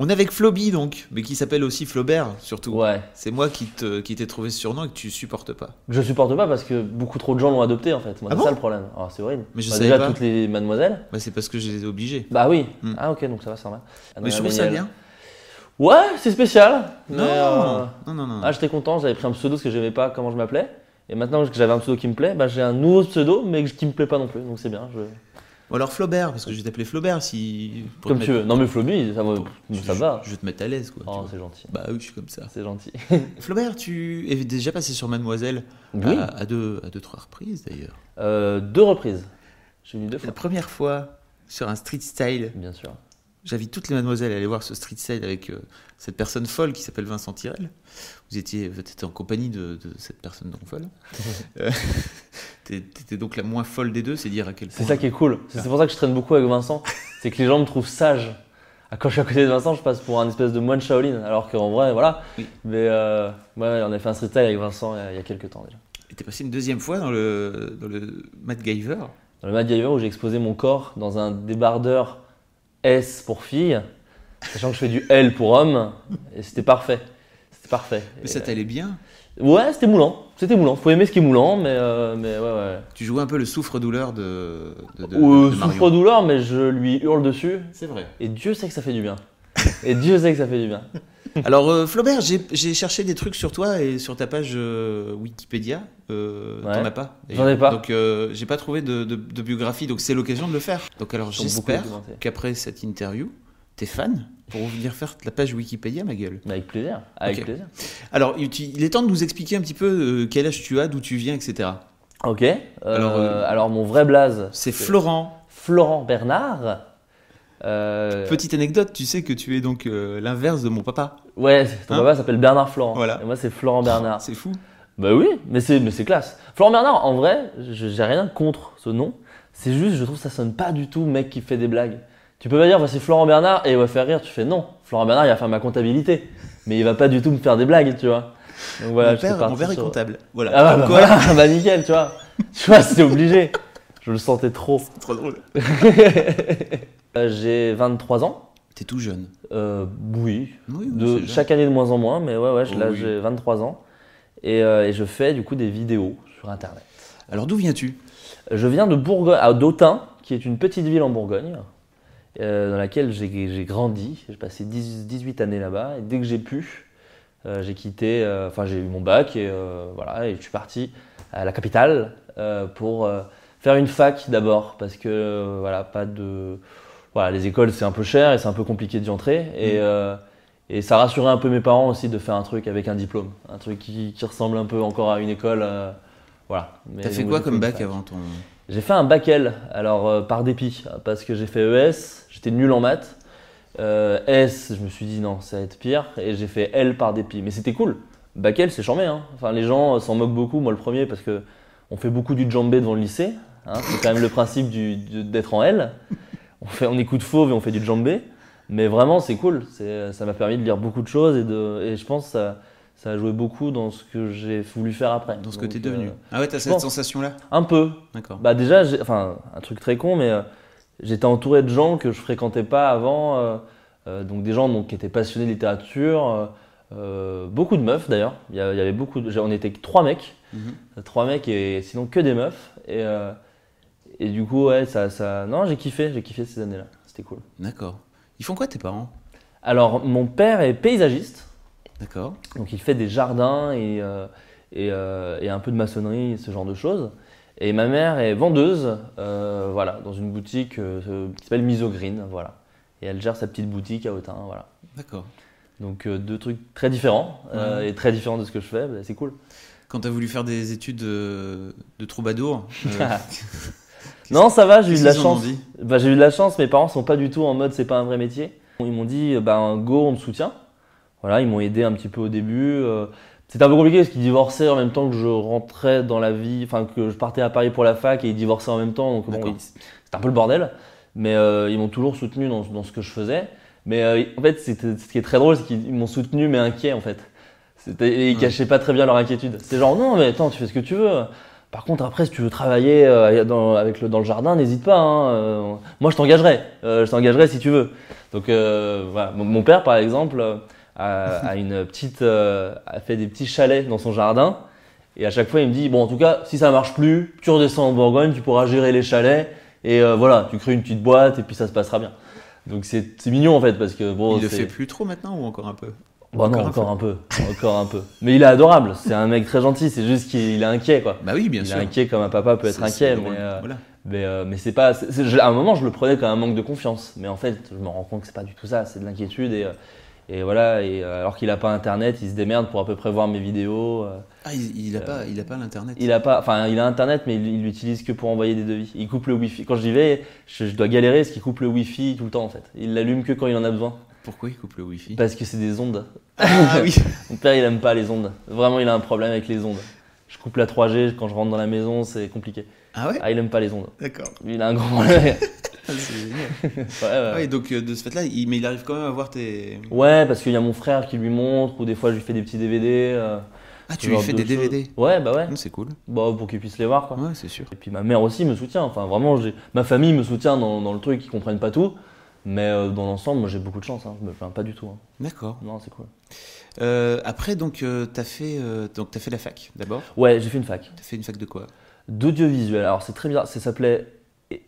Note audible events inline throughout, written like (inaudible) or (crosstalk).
On est avec Floby donc, mais qui s'appelle aussi Flaubert surtout. Ouais. C'est moi qui te- qui t'ai trouvé ce surnom et que tu supportes pas. Je supporte pas parce que beaucoup trop de gens l'ont adopté en fait. Moi, Ah c'est bon ça le problème. Alors, c'est horrible. Mais je Bah, savais déjà pas. toutes les mademoiselles. Bah, c'est parce que je les ai obligés. Bah oui. Hmm. Ah ok donc ça va ça va. Ah, mais je trouve ça bien. Ouais c'est spécial. mais, Non, euh, non, non, non. Ah j'étais content. J'avais pris un pseudo parce que j'aimais pas comment je m'appelais. Et maintenant que j'avais un pseudo qui me plaît, bah, j'ai un nouveau pseudo mais qui me plaît pas non plus. Donc c'est bien. Je... Ou alors Flaubert, parce que je vais t'appeler Flaubert si. pour Comme tu veux. Non mais Floby ça, je- je- va. Je vais te mettre à l'aise quoi. Oh c'est gentil. Bah oui, je suis comme ça. C'est gentil. (laughs) Flaubert, tu es déjà passé sur Mademoiselle Oui. à, à deux, à deux, trois reprises d'ailleurs. Euh, deux reprises. J'ai venu deux La fois. première fois sur un street style, Bien sûr. j'invite toutes les mademoiselles à aller voir ce street style avec euh, cette personne folle qui s'appelle Vincent Tirel. Vous étiez, vous étiez en compagnie de, de cette personne donc folle. Euh, (laughs) t'es- T'étais donc la moins folle des deux, c'est dire à quel point. C'est ça qui est cool. C'est c'est pour ça que je traîne beaucoup avec Vincent. (laughs) C'est que les gens me trouvent sage. Ah, Quand je suis à côté de Vincent, je passe pour un espèce de moine Shaolin. Alors qu'en vrai, voilà. Oui. Mais euh, ouais, on a fait un street style avec Vincent il y a- quelques temps déjà. Et t'es passé une deuxième fois dans le, dans le MacGyver. Dans le Mad Giver où j'ai exposé mon corps dans un débardeur S pour filles, sachant que je fais du L pour hommes. Et c'était parfait. C'était parfait. Mais Et, ça t'allait bien? Euh, Ouais, c'était moulant. C'était moulant. Faut aimer ce qui est moulant, mais, euh, mais ouais, ouais. Tu jouais un peu le souffre-douleur de, de, de, Marion. souffre-douleur, mais je lui hurle dessus. C'est vrai. Et Dieu sait que ça fait du bien. Et Dieu sait que ça fait du bien. (laughs) Alors euh, Flaubert, j'ai cherché des trucs sur toi et sur ta page euh, Wikipédia. Euh, Ouais. T'en as pas J'en ai pas. Donc euh, j'ai pas trouvé de, de- de biographie, donc c'est l'occasion de le faire. Donc alors j'espère qu'après cette interview, t'es fan pour venir faire la page Wikipédia, ma gueule. Avec plaisir. Avec plaisir. Alors il est temps de nous expliquer un petit peu euh, quel âge tu as, d'où tu viens, etc. Ok. Euh, Alors, euh, alors, mon vrai blaze, C'est Florent. Florent Bernard. Euh, Petite anecdote, tu sais que tu es donc l'inverse de mon papa. Ouais, ton Hein papa s'appelle Bernard Florent. Voilà. Et moi, c'est Florent Bernard. (laughs) C'est fou. Bah oui, mais c'est mais c'est classe. Florent Bernard, en vrai, j'ai rien contre ce nom. C'est juste, je trouve que ça sonne pas du tout mec qui fait des blagues. Tu peux pas dire, voici Florent Bernard et il va faire rire. Tu fais non. Florent Bernard, il va faire ma comptabilité, mais il va pas du tout me faire des blagues, tu vois. Donc voilà, mon père, mon père est sur- comptable. Voilà. Ah bah, Comme bah quoi, voilà, (laughs) bah nickel, tu vois. Tu vois, c'était obligé. Je le sentais trop. Trop drôle. (laughs) Euh, J'ai 23 ans. T'es tout jeune. Euh, oui, Oui, oui, de, c'est chaque année de moins en moins, mais ouais, ouais, Oh là oui. j'ai 23 ans. Et, euh, et je fais du coup des vidéos sur Internet. Alors d'où viens-tu? Je viens de Bourgogne, à d'Autun, qui est une petite ville en Bourgogne, euh, dans laquelle j'ai j'ai grandi. J'ai passé 10 18 années là-bas. Et dès que j'ai pu, euh, j'ai quitté, euh, enfin j'ai eu mon bac et voilà, et je suis parti à la capitale pour faire une fac d'abord, parce que voilà, pas de, voilà, les écoles c'est un peu cher et c'est un peu compliqué d'y entrer. Et, Mm. et ça rassurait un peu mes parents aussi de faire un truc avec un diplôme, un truc qui, qui ressemble un peu encore à une école. euh, voilà. T'as fait quoi comme bac avant ton. J'ai fait un bac L, alors euh, par dépit, parce que j'ai fait ES, j'étais nul en maths. Euh, S, je me suis dit non, ça va être pire, et j'ai fait L par dépit. Mais c'était cool. Bac L, c'est chambé. Hein. Enfin, les gens euh, s'en moquent beaucoup, moi le premier, parce que on fait beaucoup du djembé devant le lycée. hein. C'est quand même le principe d'être en L. On, fait, on écoute fauve et on fait du djembé. Mais vraiment, c'est cool. Ça m'a permis de lire beaucoup de choses, et, de, et je pense ça a joué beaucoup dans ce que j'ai voulu faire après. Dans ce que Donc, t'es devenu. euh, Ah ouais, t'as cette sensation-là un peu, D'accord. bah déjà, enfin un truc très con, mais euh, j'étais entouré de gens que je fréquentais pas avant, euh, donc des gens donc, qui étaient passionnés de littérature, beaucoup de meufs d'ailleurs. Il y, avait beaucoup, de, on était trois mecs, Mhm. trois mecs et sinon que des meufs. Et, et du coup ouais, ça, ça, non j'ai kiffé, j'ai kiffé ces années-là, c'était cool. D'accord. Ils font quoi tes parents? Alors mon père est paysagiste. D'accord. Donc il fait des jardins et, euh, et, euh, et un peu de maçonnerie, ce genre de choses. Et ma mère est vendeuse, euh, voilà, dans une boutique qui s'appelle Misogreen, voilà. Et elle gère sa petite boutique à Autun, voilà. D'accord. Donc euh, deux trucs très différents euh, Ouais. et très différents de ce que je fais, bah, c'est cool. Quand t'as voulu faire des études euh, de troubadour, (laughs) Non, ça va, j'ai eu de la chance. Bah, j'ai eu de la chance, mes parents sont pas du tout en mode c'est pas un vrai métier. Ils m'ont dit bah go, on te soutient. Voilà, ils m'ont aidé un petit peu au début. euh, C'était un peu compliqué parce qu'ils divorçaient en même temps que je rentrais dans la vie, enfin que je partais à Paris pour la fac et ils divorçaient en même temps, donc bon, c'était un peu le bordel. Mais euh, ils m'ont toujours soutenu dans, dans ce que je faisais. Mais euh, en fait, ce qui est très drôle, c'est qu'ils m'ont soutenu mais inquiet en fait. Et ils Ouais. cachaient pas très bien leur inquiétude. C'était genre non mais attends, tu fais ce que tu veux. Par contre, après, si tu veux travailler euh, dans, avec le, dans le jardin, n'hésite pas. hein, euh, moi, je t'engagerai. Euh, je t'engagerai si tu veux. Donc, euh, voilà. Mon, mon père, par exemple, a, a une petite, euh, a fait des petits chalets dans son jardin. Et à chaque fois, il me dit bon, en tout cas, si ça marche plus, tu redescends en Bourgogne, tu pourras gérer les chalets. Et euh, voilà, tu crées une petite boîte et puis ça se passera bien. Donc, c'est mignon en fait parce que bon, Il le fait plus trop maintenant ou encore un peu? Bon, non, Encore un encore un peu, encore un peu. Mais il est adorable. C'est un mec très gentil. C'est juste qu'il est inquiet, quoi. Bah oui, bien il sûr. est inquiet comme un papa peut être inquiet, mais, euh, Voilà. mais, euh, mais c'est pas. à un moment, je le prenais comme un manque de confiance. Mais en fait, je me rends compte que c'est pas du tout ça. C'est de l'inquiétude et, et voilà. Et euh, alors qu'il a pas internet, il se démerde pour à peu près voir mes vidéos. euh. Ah, il, il a pas, il a pas l'internet. Il a pas, enfin, il a internet, mais il il l'utilise que pour envoyer des devis. Il coupe le wifi. Quand j'y vais, je, je dois galérer parce qu'il coupe le wifi tout le temps en fait. Il l'allume que quand il en a besoin. Pourquoi il coupe le wifi? Parce que c'est des ondes. Ah (laughs) oui. Mon père, il aime pas les ondes. Vraiment, il a un problème avec les ondes. Je coupe la 3G quand je rentre dans la maison, c'est compliqué. Ah ouais? Ah, il aime pas les ondes. D'accord. Il a un grand problème. (laughs) (laughs) Ah, ouais, ouais. Ah donc euh, de ce fait-là, il, mais il arrive quand même à voir tes. Ouais, parce qu'il y a mon frère qui lui montre, ou des fois, je lui fais des petits DVD. euh, Ah, tu lui genre fais de des choses. DVD Ouais, bah ouais. Hum, C'est cool. Bah, pour qu'il puisse les voir, quoi. Ouais, c'est sûr. Et puis ma mère aussi me soutient. Enfin, vraiment, j'ai... ma famille me soutient dans, dans le truc, ils comprennent pas tout. Mais euh, dans l'ensemble, moi, j'ai beaucoup de chance. Hein. Je me plains pas du tout. hein. D'accord. Non, c'est cool. Euh, après, donc, euh, t'as fait, euh, donc, t'as fait la fac d'abord. Ouais, j'ai fait une fac. T'as fait une fac de quoi? D'audiovisuel. Alors c'est très bizarre, ça s'appelait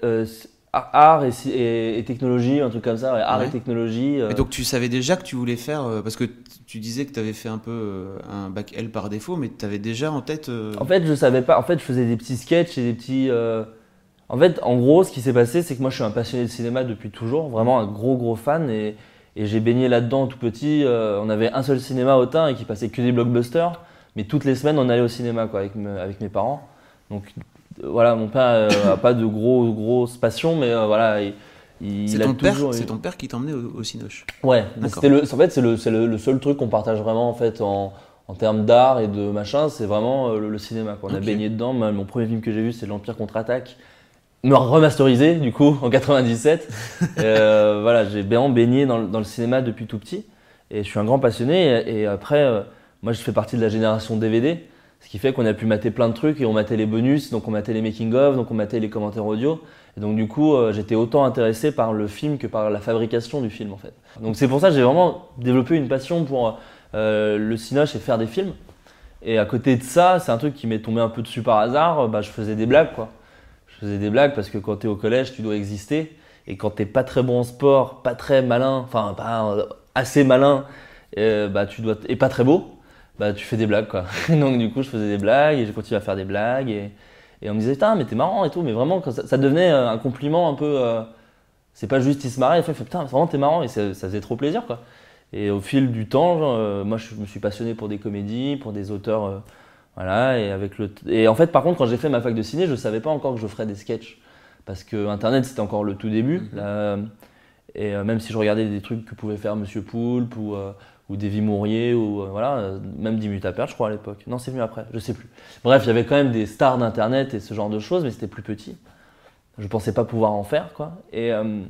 euh, art et, si- et- et technologie, un truc comme ça, ouais, art Ouais. et technologie. euh. Et donc, tu savais déjà que tu voulais faire, euh, parce que tu disais que t'avais fait un peu euh, un bac L par défaut, mais t'avais déjà en tête. euh, En fait, je savais pas. En fait, je faisais des petits sketchs et des petits. euh, En fait, en gros, ce qui s'est passé, c'est que moi, je suis un passionné de cinéma depuis toujours, vraiment un gros gros fan, et, et j'ai baigné là-dedans tout petit. euh, on avait un seul cinéma au Tain et qui passait que des blockbusters, mais toutes les semaines, on allait au cinéma quoi, avec, me- avec mes parents. Donc euh, voilà, mon père euh, a pas de gros grosses passions, mais euh, voilà, il, c'est ton eu- c'est ton père qui t'emmenait au, au Cinoche. Ouais, c'était le, en fait, c'est le, c'est le, le seul truc qu'on partage vraiment en fait en, en termes d'art et de machin, c'est vraiment euh, le, le cinéma. Quoi. On a baigné dedans. Mon premier film que j'ai vu, c'est l'Empire contre-attaque, remasterisé du coup en 97. Euh, (laughs) voilà, j'ai bien baigné dans, le- dans le cinéma depuis tout petit et je suis un grand passionné. Et, et après, euh, moi, je fais partie de la génération DVD. Ce qui fait qu'on a pu mater plein de trucs et on matait les bonus, donc on matait les making-of, donc on matait les commentaires audio. Et donc du coup, euh, j'étais autant intéressé par le film que par la fabrication du film en fait. Donc c'est pour ça que j'ai vraiment développé une passion pour euh, le cinoche et faire des films. Et à côté de ça, c'est un truc qui m'est tombé un peu dessus par hasard, euh, bah, je faisais des blagues quoi. Je faisais des blagues parce que quand tu es au collège, tu dois exister. Et quand t'es pas très bon en sport, pas très malin, enfin pas assez malin, bah, tu dois, et pas très beau, bah tu fais des blagues quoi. (laughs) Donc du coup je faisais des blagues et j'ai continué à faire des blagues et, et on me disait putain mais t'es marrant et tout, mais vraiment ça, ça devenait euh, un compliment un peu, euh, c'est pas juste il se marrait, il fait putain vraiment t'es marrant et ça, ça faisait trop plaisir quoi. Et au fil du temps, genre, euh, moi je me suis passionné pour des comédies, pour des auteurs, euh, voilà et avec le et en fait par contre quand j'ai fait ma fac de ciné, je savais pas encore que je ferais des sketchs parce que internet c'était encore le tout début Mhm. là, et même si je regardais des trucs que pouvait faire Monsieur Poulpe ou ou Davy Mourier ou euh, voilà même Dimu Tapert je crois à l'époque. Non c'est venu après je sais plus. Bref il y avait quand même des stars d'internet et ce genre de choses mais c'était plus petit. Je pensais pas pouvoir en faire quoi. Et euh,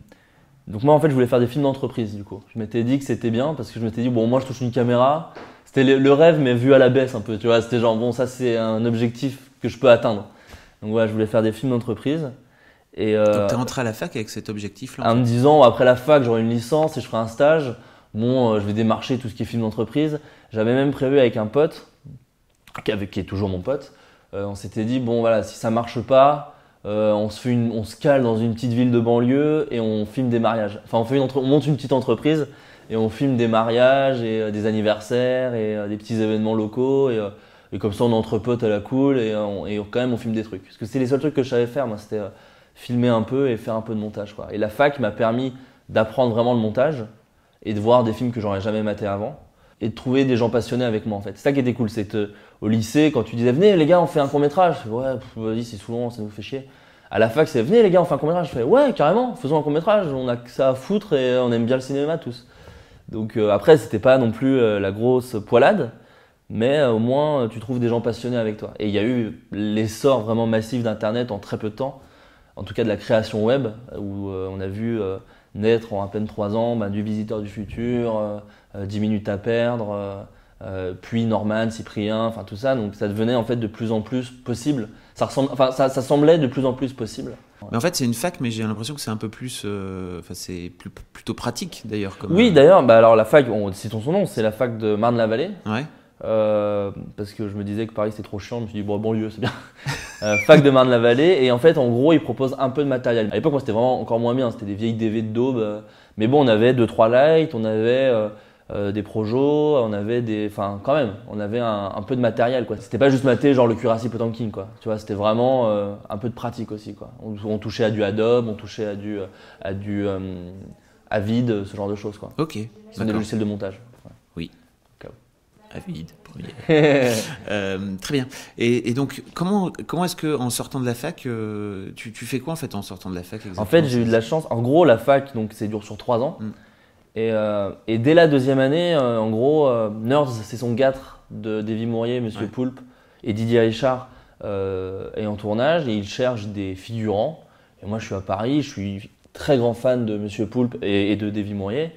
donc moi en fait je voulais faire des films d'entreprise du coup. Je m'étais dit que c'était bien parce que je m'étais dit bon moi je touche une caméra. C'était le, le rêve mais vu à la baisse un peu tu vois. C'était genre bon ça c'est un objectif que je peux atteindre. Donc voilà je voulais faire des films d'entreprise. Et euh, Donc, t'es rentré à la fac avec cet objectif-là. en en me disant après la fac j'aurai une licence et je ferai un stage bon euh, je vais démarcher tout ce qui est film d'entreprise. J'avais même prévu avec un pote qui, est toujours mon pote euh, on s'était dit bon voilà si ça marche pas euh, on se fait une, on cale dans une petite ville de banlieue et on filme des mariages. Enfin on fait une entre- on monte une petite entreprise et on filme des mariages et des anniversaires et des petits événements locaux et, comme ça on est entre potes à la cool et, quand même on filme des trucs. Parce que c'était les seuls trucs que je savais faire moi c'était filmer un peu et faire un peu de montage et la fac m'a permis d'apprendre vraiment le montage et de voir des films que j'aurais jamais maté avant et de trouver des gens passionnés avec moi en fait. C'est ça qui était cool, c'est que au lycée quand tu disais venez les gars on fait un court métrage, ouais vas-y c'est saoulant, ça nous fait chier. À la fac, c'est venez les gars, on fait un court métrage. Je fais ouais, carrément, faisons un court métrage. On a que ça à foutre et on aime bien le cinéma tous. Donc euh, après, c'était pas non plus euh, la grosse poilade, mais euh, au moins tu trouves des gens passionnés avec toi. Et il y a eu l'essor vraiment massif d'Internet en très peu de temps, en tout cas de la création web, où on a vu naître en à peine 3 ans bah, du Visiteur du Futur, 10 minutes à perdre. puis Norman, Cyprien, enfin tout ça, donc ça devenait en fait de plus en plus possible. Ça, ressemble, enfin, ça, ça semblait de plus en plus possible. Mais en fait, c'est une fac, mais j'ai l'impression que c'est un peu plus. Euh, enfin, c'est plutôt pratique d'ailleurs. Oui, euh, d'ailleurs, bah, alors la fac, on, citons son nom, c'est la fac de Marne-la-Vallée. Ouais. Euh, parce que je me disais que Paris c'était trop chiant, je me suis dit bon banlieue c'est bien. (laughs) fac de Marne-la-Vallée et en fait en gros ils proposent un peu de matériel. À l'époque moi c'était vraiment encore moins bien, c'était des vieilles DV de daube, mais bon on avait 2-3 lights, on avait euh, des projets, on avait des, enfin quand même, on avait un, peu de matériel quoi. C'était pas juste mater genre le Curassi Potemkin quoi. Tu vois, c'était vraiment euh, un peu de pratique aussi quoi. On, touchait à du Adobe, on touchait à du, à du euh, Avid, ce genre de choses quoi. Ok. C'est des logiciels de montage. Oui. Avid, premier. très bien. Et, donc, comment, comment est-ce que en sortant de la fac, tu, tu, fais quoi en fait en sortant de la fac En fait, j'ai eu de la chance. En gros, la fac, donc c'est dur sur trois ans. Mm. Euh, et, dès la deuxième année, euh, en gros, euh, Nerds, c'est son 4 de Davy Mourier, Monsieur Poulpe et Didier Richard est en tournage et il cherche des figurants. Et moi, je suis à Paris, je suis très grand fan de Monsieur Poulpe et, de Davy Mourier.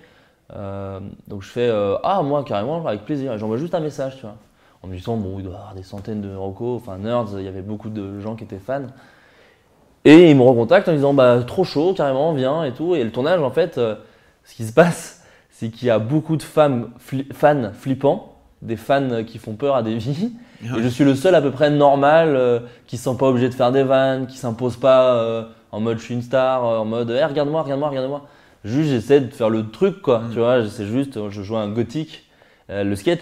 Donc je fais Ah, moi, carrément, avec plaisir. Et j'envoie juste un message, tu vois. En me disant, bon, il doit y avoir des centaines de recos, enfin, Nerds, il y avait beaucoup de gens qui étaient fans. Et il me recontacte en disant, bah, trop chaud, carrément, viens et tout. Et le tournage, en fait ce qui se passe, (laughs) c'est qu'il y a beaucoup de femmes fans flippants, des fans qui font peur à des vies. (laughs) Et je suis le seul à peu près normal euh, qui se sent pas obligé de faire des vannes, qui s'impose pas euh, en mode je suis une star, euh, en mode hey, regarde-moi, regarde-moi, regarde-moi. Juste j'essaie de faire le truc quoi, mm. tu vois, c'est juste je joue un gothique. le sketch,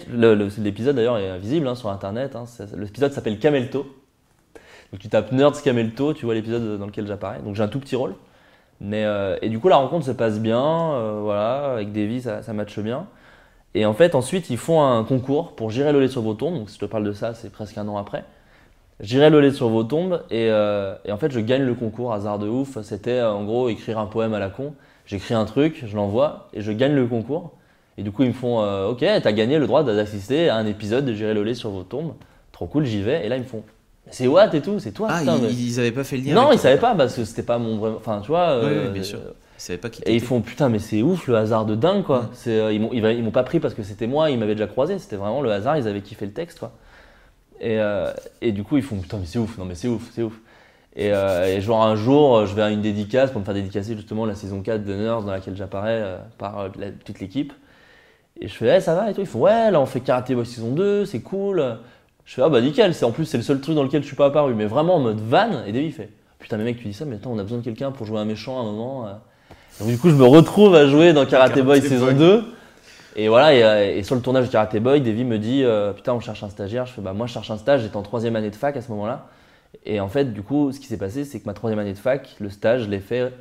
l'épisode d'ailleurs est visible hein, sur internet. Hein, l'épisode s'appelle Camelto. Donc tu tapes Nerds Camelto, tu vois l'épisode dans lequel j'apparais. Donc j'ai un tout petit rôle. Mais, euh, et du coup, la rencontre se passe bien, euh, voilà, avec Davy, ça, ça matche bien. Et en fait, ensuite, ils font un concours pour gérer le lait sur vos tombes. Donc, si je te parle de ça, c'est presque un an après. J'irai le lait sur vos tombes et, euh, et, en fait, je gagne le concours, hasard de ouf. C'était en gros écrire un poème à la con. J'écris un truc, je l'envoie et je gagne le concours. Et du coup, ils me font Ok, t'as gagné le droit d'assister à un épisode de J'irai le lait sur vos tombes. Trop cool, j'y vais. Et là, ils me font c'est Watt et tout, c'est toi. Ah, ils, avaient pas fait le lien. Non, ils savaient pas parce que c'était pas mon vrai. Enfin, tu vois. oui, euh, bien sûr. Ils savaient pas qui Et ils font putain, mais c'est ouf le hasard de dingue quoi. C'est, euh, ils, m'ont, ils, m'ont pas pris parce que c'était moi, ils m'avaient déjà croisé. C'était vraiment le hasard, ils avaient kiffé le texte quoi. Et, euh, et du coup, ils font putain, mais c'est ouf, non mais c'est ouf, c'est ouf. Et, et, genre un jour, je vais à une dédicace pour me faire dédicacer justement la saison 4 de Nurse dans laquelle j'apparais par toute l'équipe. Et je fais, hey, ça va et tout. Ils font, ouais, là on fait Karate Boy saison 2, c'est cool. Je fais, ah bah nickel, c'est en plus c'est le seul truc dans lequel je suis pas apparu, mais vraiment en mode van. Et Davy fait, putain, mais mec, tu dis ça, mais attends, on a besoin de quelqu'un pour jouer un méchant à un moment. Euh. Donc, du coup, je me retrouve à jouer dans Karate, Boy saison 2. Et voilà, euh, et, sur le tournage de Karate Boy, Davy me dit, euh, putain, on cherche un stagiaire. Je fais, bah moi, je cherche un stage, j'étais en troisième année de fac à ce moment-là. Et en fait, du coup, ce qui s'est passé, c'est que ma troisième année de fac, le stage, je l'ai fait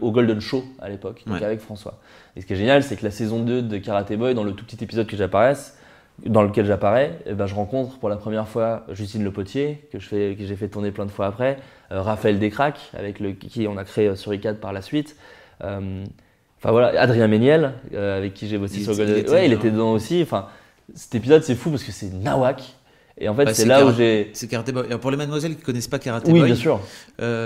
au Golden Show à l'époque, donc avec François. Et ce qui est génial, c'est que la saison 2 de Karate Boy, dans le tout petit épisode que j'apparaisse, dans lequel j'apparais, eh ben, je rencontre pour la première fois Justine Le Potier, que, j'ai fait tourner plein de fois après, euh, Raphaël Descraques, avec le, qui on a créé euh, sur ICAD par la suite. Euh, enfin voilà, Adrien Méniel, avec qui j'ai bossé sur Golden. Ouais, il était dedans aussi. Enfin, cet épisode, c'est fou parce que c'est nawak. Et en fait, bah, c'est là où j'ai. C'est Karate Boy. pour les mademoiselles qui connaissent pas Karate oui, Boy, bien sûr.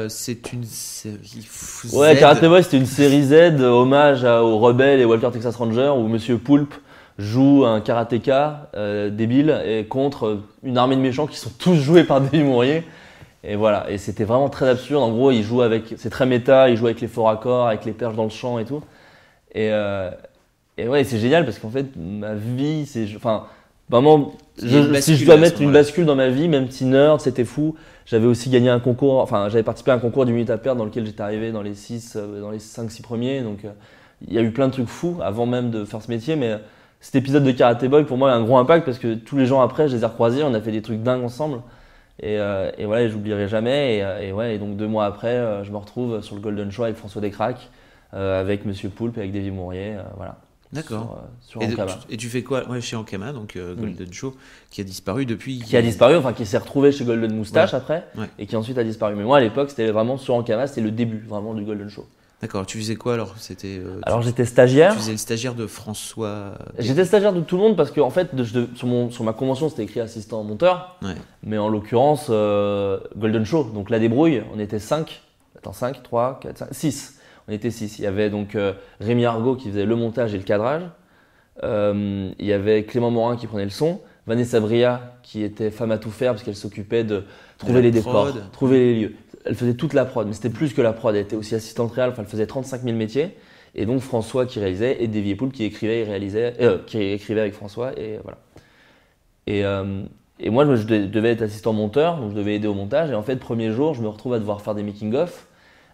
c'est une série. Z. Ouais, Karate Boy, c'était une série Z, hommage aux rebelles et Walter Texas Ranger, où Monsieur Poulpe joue un karatéka euh, débile et contre une armée de méchants qui sont tous joués par (laughs) des Mourier. Et voilà, et c'était vraiment très absurde. En gros, il joue avec, c'est très méta, il joue avec les forts accords, avec les perches dans le champ et tout. Et, euh, et ouais, c'est génial parce qu'en fait, ma vie, c'est, enfin, vraiment, si je dois mettre une bascule dans ma vie, même si nerd, c'était fou. J'avais aussi gagné un concours, enfin, j'avais participé à un concours du minute à perdre dans lequel j'étais arrivé dans les 6, euh, dans les 5-6 premiers. Donc, il y a eu plein de trucs fous avant même de faire ce métier, mais cet épisode de Karate Boy, pour moi, a un gros impact parce que tous les gens après, je les ai recroisés, on a fait des trucs dingues ensemble. Et, euh, et voilà, j'oublierai jamais. Et, euh, et, ouais, et donc deux mois après, euh, je me retrouve sur le Golden Show avec François Descraques, avec Monsieur Poulpe et avec Davy Mourier. voilà. D'accord. sur, Ankama. tu- et tu fais quoi ouais, chez Ankama, donc euh, Golden Show, qui a disparu depuis. Qui a disparu, enfin qui s'est retrouvé chez Golden Moustache après, Ouais. et qui ensuite a disparu. Mais moi à l'époque, c'était vraiment sur Ankama, c'était le début vraiment du Golden Show. D'accord, tu faisais quoi alors? C'était. euh, Alors j'étais stagiaire. tu faisais le stagiaire de François. J'étais stagiaire de tout le monde parce que en fait, de- de- sur, mon, sur ma convention, c'était écrit assistant monteur. Mais en l'occurrence, euh, Golden Show, donc la débrouille, on était 5. Attends, 5, 3, 4, 5, 6. On était 6. Il y avait donc euh, Rémi Argot qui faisait le montage et le cadrage. Euh, il y avait Clément Morin qui prenait le son. Vanessa Bria qui était femme à tout faire parce qu'elle s'occupait de trouver les décors, trouver les lieux. Elle faisait toute la prod, mais c'était plus que la prod. Elle était aussi assistante réelle, enfin elle faisait 35 000 métiers. Et donc François qui réalisait et Davy Poul qui écrivait et réalisait, euh, qui écrivait avec François et voilà. Et, euh, et moi, je de- devais être assistant monteur, donc je devais aider au montage. Et en fait, premier jour, je me retrouve à devoir faire des making-of,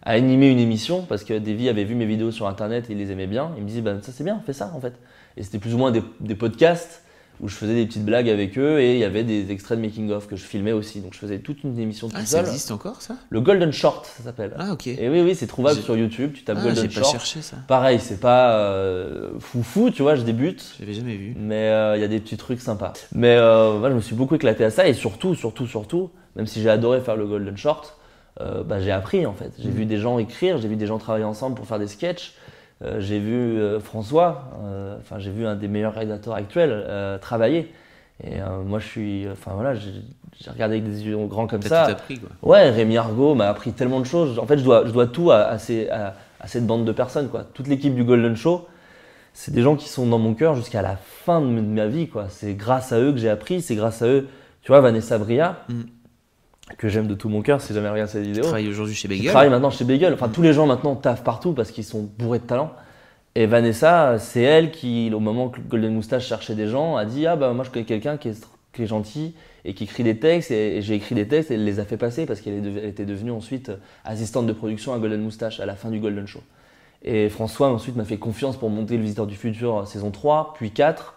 à animer une émission, parce que Davy avait vu mes vidéos sur Internet et il les aimait bien. Il me dit, bah, ça c'est bien, fais ça en fait. Et c'était plus ou moins des, des podcasts où je faisais des petites blagues avec eux et il y avait des extraits de making-of que je filmais aussi. Donc je faisais toute une émission tout Ah, ça existe encore ça? Le Golden Short, ça s'appelle. Ah, ok. Et oui, oui, c'est trouvable sur YouTube. Tu tapes Ah, Golden j'ai pas Short. cherché ça. Pareil, c'est pas euh, foufou, tu vois, je débute. J'avais jamais vu. Mais euh, il y a des petits trucs sympas. Mais euh, moi, je me suis beaucoup éclaté à ça et surtout, surtout, surtout, même si j'ai adoré faire le Golden Short, euh, bah, j'ai appris en fait. J'ai Mhm. vu des gens écrire, j'ai vu des gens travailler ensemble pour faire des sketchs. Euh, j'ai vu euh, François, enfin j'ai vu un des meilleurs réalisateurs actuels travailler. Et moi, je suis, enfin voilà, j'ai regardé avec des yeux grands comme ça. tout appris quoi. Ouais, Rémi Argot m'a appris tellement de choses. En fait, je dois, je dois tout à, à ces- à- à cette bande de personnes. Quoi. Toute l'équipe du Golden Show, c'est des gens qui sont dans mon cœur jusqu'à la fin de ma vie. quoi. C'est grâce à eux que j'ai appris. C'est grâce à eux. Tu vois, Vanessa Bria, Mm. Que j'aime de tout mon cœur si jamais regarde cette vidéo. travailles aujourd'hui chez qui Bagel. travaille maintenant chez Bagel. Enfin, tous les gens maintenant taffent partout parce qu'ils sont bourrés de talent. Et Vanessa, c'est elle qui, au moment que Golden Moustache cherchait des gens, a dit Ah bah moi je connais quelqu'un qui est, qui est gentil et qui écrit des textes. Et, et j'ai écrit des textes et elle les a fait passer parce qu'elle était devenue ensuite euh, assistante de production à Golden Moustache à la fin du Golden Show. Et François ensuite m'a fait confiance pour monter Le Visiteur du Futur euh, saison 3, puis 4.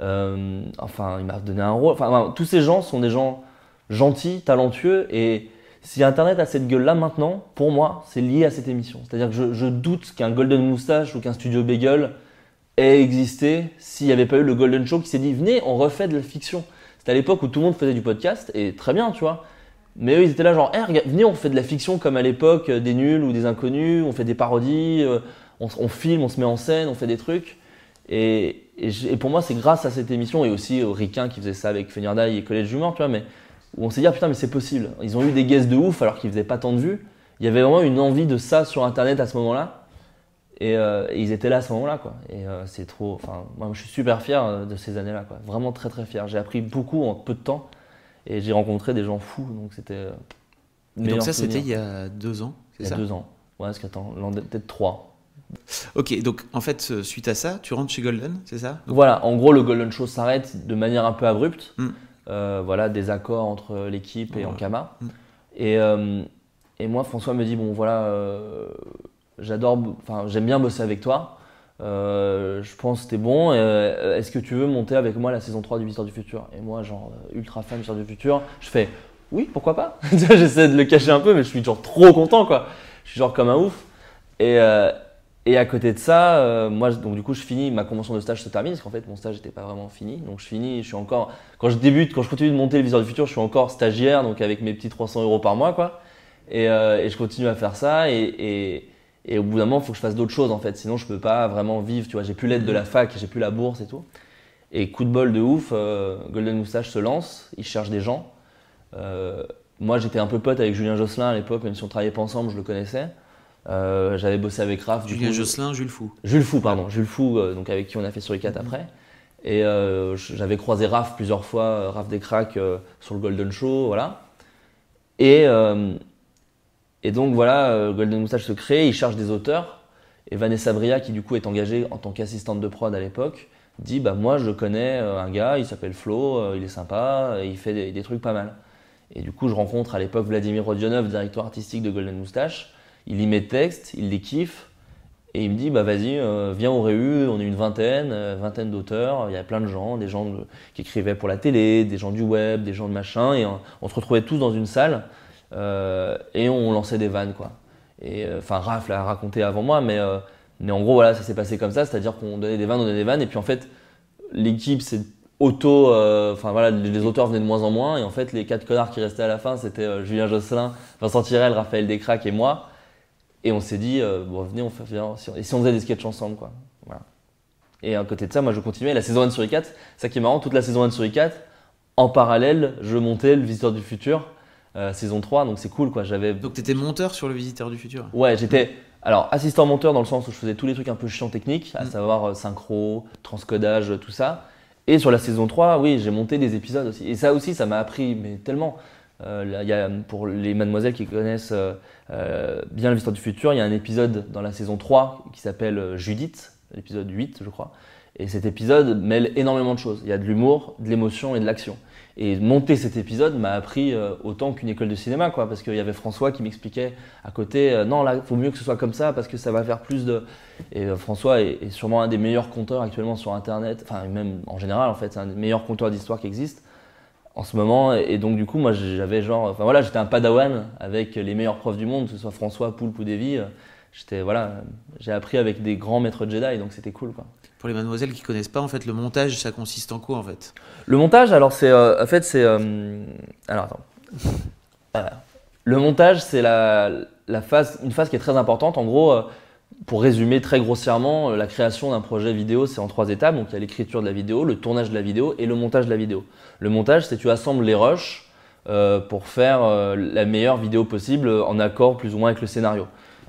Euh, enfin, il m'a donné un rôle. Enfin, tous ces gens sont des gens gentils, talentueux. Et si Internet a cette gueule-là maintenant, pour moi, c'est lié à cette émission. C'est-à-dire que je, doute qu'un Golden Moustache ou qu'un Studio Bagel ait existé s'il n'y avait pas eu le Golden Show qui s'est dit venez, on refait de la fiction. C'était à l'époque où tout le monde faisait du podcast, et très bien, tu vois. Mais eux, ils étaient là genre, Eh, regarde, venez, on fait de la fiction comme à l'époque, euh, des nuls ou des inconnus, on fait des parodies, euh, on, filme, on se met en scène, on fait des trucs. Et, pour moi, c'est grâce à cette émission et aussi au Ricain qui faisait ça avec Fenirdaï et Collège Humor, tu vois, mais où on s'est dit, ah, putain, mais c'est possible. Ils ont eu des guests de ouf alors qu'ils faisaient pas tant de vues. Il y avait vraiment une envie de ça sur Internet à ce moment-là. Et, euh, et ils étaient là à ce moment-là, quoi. Et euh, c'est trop. Enfin, moi, je suis super fier euh, de ces années-là, quoi. Vraiment très, très fier. J'ai appris beaucoup en peu de temps et j'ai rencontré des gens fous, donc c'était. Et donc ça, c'était il y a deux ans, il c'est y a ça deux ans. Ouais, parce qu'attends, peut-être trois. Ok, donc en fait, suite à ça, tu rentres chez Golden, c'est ça? Donc, Voilà, en gros, le Golden Show s'arrête de manière un peu abrupte. Mm. Euh, voilà, des accords entre l'équipe et Ouais. Ankama. Mm. Et, euh, et moi, François me dit bon, voilà, euh, j'adore, enfin, j'aime bien bosser avec toi. Euh, je pense que t'es bon. Euh, Est-ce que tu veux monter avec moi la saison 3 du Visiteur du Futur? Et moi, genre, ultra fan du Visiteur du Futur, je fais oui, pourquoi pas? (laughs) J'essaie de le cacher un peu, mais je suis genre trop content, quoi. Je suis genre comme un ouf. Et, euh, et à côté de ça, euh, moi, donc du coup, je finis, ma convention de stage se termine, parce qu'en fait, mon stage n'était pas vraiment fini. Donc je finis, je suis encore, quand je débute, quand je continue de monter le viseur du futur, je suis encore stagiaire, donc avec mes petits 300 euros par mois, quoi. Et, euh, et je continue à faire ça, et, et, et au bout d'un moment, il faut que je fasse d'autres choses, en fait. Sinon, je peux pas vraiment vivre, tu vois. J'ai plus l'aide de la fac, j'ai plus la bourse et tout. Et coup de bol de ouf, euh, Golden Moustache se lance, il cherche des gens. Moi, j'étais un peu pote avec Julien Josselin à l'époque, même si on travaillait pas ensemble, je le connaissais. Euh, J'avais bossé avec Raph. du Julien coup, Josselin, Jules Fou. Jules Fou, pardon. Jules Fou, euh, donc avec qui on a fait sur les 4 après. Et euh, j'avais croisé Raph plusieurs fois, Raph des cracks sur le Golden Show, voilà. Et, et donc voilà, Golden Moustache se crée, il cherche des auteurs. Et Vanessa Bria, qui du coup est engagée en tant qu'assistante de prod à l'époque, dit bah moi je connais un gars, il s'appelle Flo, il est sympa, il fait des, des trucs pas mal. Et du coup je rencontre à l'époque Vladimir Rodionov, directeur artistique de Golden Moustache. Il lit mes textes, il les kiffe. Et il me dit, bah vas-y, euh, viens au Réu, on est une vingtaine, euh, vingtaine d'auteurs, il y a plein de gens, des gens qui écrivaient pour la télé, des gens du web, des gens de machin, et on, se retrouvait tous dans une salle, euh, et on lançait des vannes, quoi. Et enfin, Raph l'a raconté avant moi, mais, Mais en gros, voilà, ça s'est passé comme ça, c'est-à-dire qu'on donnait des vannes, on donnait des vannes, et puis en fait, l'équipe s'est auto. Enfin voilà, les, auteurs venaient de moins en moins, et en fait, les quatre connards qui restaient à la fin, c'était Julien Josselin, Vincent Tirel, Raphaël Descraques et moi. Et on s'est dit, euh, bon, venez, on fait, viens, si on- et si on faisait des sketchs ensemble, quoi. Voilà. Et à côté de ça, moi, je continuais. La saison 1 sur i4, ça qui est marrant, toute la saison 1 sur i4, en parallèle, je montais Le Visiteur du Futur, euh, saison 3, donc c'est cool, quoi. J'avais Donc tu étais monteur sur le Visiteur du Futur. Ouais, j'étais alors assistant monteur dans le sens où je faisais tous les trucs un peu chiants techniques, à Mm. savoir euh, synchro, transcodage, tout ça. Et sur la saison 3, oui, j'ai monté des épisodes aussi. Et ça aussi, ça m'a appris mais tellement. Euh, là, y a, pour les mademoiselles qui connaissent euh, euh, bien l'histoire du futur, il y a un épisode dans la saison 3 qui s'appelle Judith, l'épisode 8, je crois. Et cet épisode mêle énormément de choses. Il y a de l'humour, de l'émotion et de l'action. Et monter cet épisode m'a appris autant qu'une école de cinéma, quoi, parce qu'il y avait François qui m'expliquait à côté, non, là, il faut mieux que ce soit comme ça, parce que ça va faire plus de. Et François est sûrement un des meilleurs conteurs actuellement sur Internet, enfin, même en général, en fait, c'est un des meilleurs conteurs d'histoire qui existe en ce moment. Et donc, du coup, moi, j'avais genre. Enfin, voilà, j'étais un padawan avec les meilleurs profs du monde, que ce soit François, Poulpe ou Davy. J'étais, voilà, j'ai appris avec des grands maîtres Jedi, donc c'était cool, quoi. Pour les mademoiselles qui connaissent pas, en fait, le montage, ça consiste en quoi en fait? Le montage, alors c'est, euh, en fait, c'est, euh, alors attends. Euh, le montage, c'est la, la phase, une phase qui est très importante. En gros, euh, pour résumer très grossièrement, euh, la création d'un projet vidéo, c'est en trois étapes. Donc il y a l'écriture de la vidéo, le tournage de la vidéo et le montage de la vidéo. Le montage, c'est tu assembles les rushs euh, pour faire euh, la meilleure vidéo possible en accord plus ou moins avec le scénario.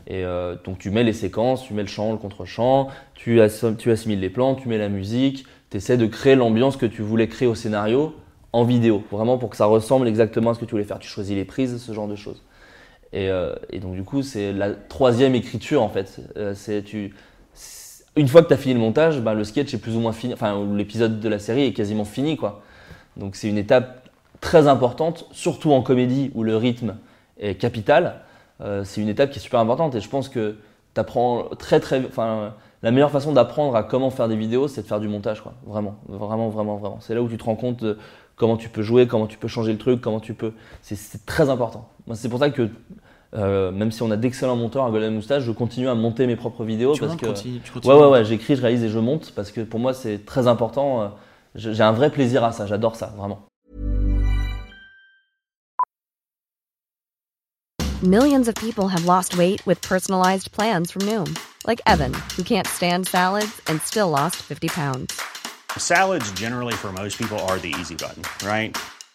Et donc tu mets les séquences, tu mets le chant, le contre-chant, tu, tu assimiles les plans, tu mets la musique, tu essaies de créer l'ambiance que tu voulais créer au scénario en vidéo, vraiment pour que ça ressemble exactement à ce que tu voulais faire. Tu choisis les prises, ce genre de choses. Et, euh, et donc du coup, c'est la troisième écriture en fait. Euh, une fois que tu as fini le montage, ben, le sketch est plus ou moins fini, enfin l'épisode de la série est quasiment fini quoi. Donc c'est une étape très importante, surtout en comédie où le rythme est capital. Euh, c'est une étape qui est super importante et je pense que tu apprends très très enfin la meilleure façon d'apprendre à comment faire des vidéos, c'est de faire du montage quoi. Vraiment, vraiment vraiment vraiment. C'est là où tu te rends compte de comment tu peux jouer, comment tu peux changer le truc, comment tu peux c'est très important. Moi c'est pour ça que euh, même si on a d'excellents monteurs à Golden Moustache, je continue à monter mes propres vidéos Tu parce que continue- tu continues Ouais, ouais, ouais, j'écris, je réalise et je monte parce que pour moi c'est très important. euh, J'ai un vrai plaisir à ça, j'adore ça, vraiment. Millions of people have lost weight with personalized plans from Noom, like Evan, who can't stand salads and still lost 50 pounds. Salads, generally, for most people, are the easy button, right?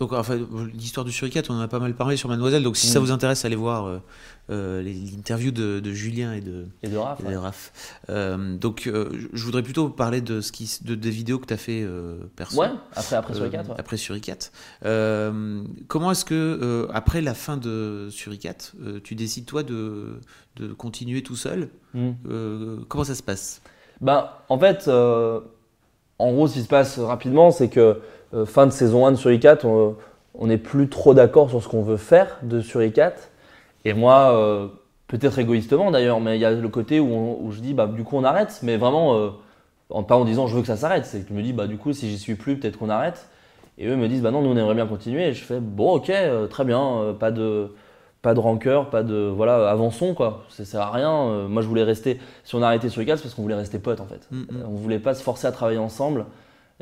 Donc, enfin, l'histoire du suricate, on en a pas mal parlé sur Mademoiselle. Donc, si ça Mm. vous intéresse, allez voir euh, euh, l'interview de, de Julien et de, Et de Raph, et de ouais. Raph. Euh, donc, euh, je voudrais plutôt parler de ce qui, de, des vidéos que tu as fait euh, perso. Ouais, après, après sur les quatre. ouais. Après Suricate. Comment est-ce que, après la fin de Suricate, tu décides toi de, de continuer tout seul Mm. Comment ça se passe? Ben, en fait, en gros, ce qui se passe rapidement, c'est que euh, fin de saison 1 de Suricat, on n'est plus trop d'accord sur ce qu'on veut faire de Suricat. Et moi, euh, peut-être égoïstement d'ailleurs, mais il y a le côté où, on- où je dis, bah, du coup, on arrête, mais vraiment, euh, en, pas en disant je veux que ça s'arrête, c'est que je me dis, bah, du coup, si j'y suis plus, peut-être qu'on arrête. Et eux me disent, bah non, nous on aimerait bien continuer. Et je fais, bon, ok, très bien, pas de. Pas de rancœur, pas de. Voilà, avançons quoi. Ça sert à rien. Euh, moi je voulais rester. Si on a arrêté sur les c'est parce qu'on voulait rester potes en fait. Mm, mm. Euh, On voulait pas se forcer à travailler ensemble.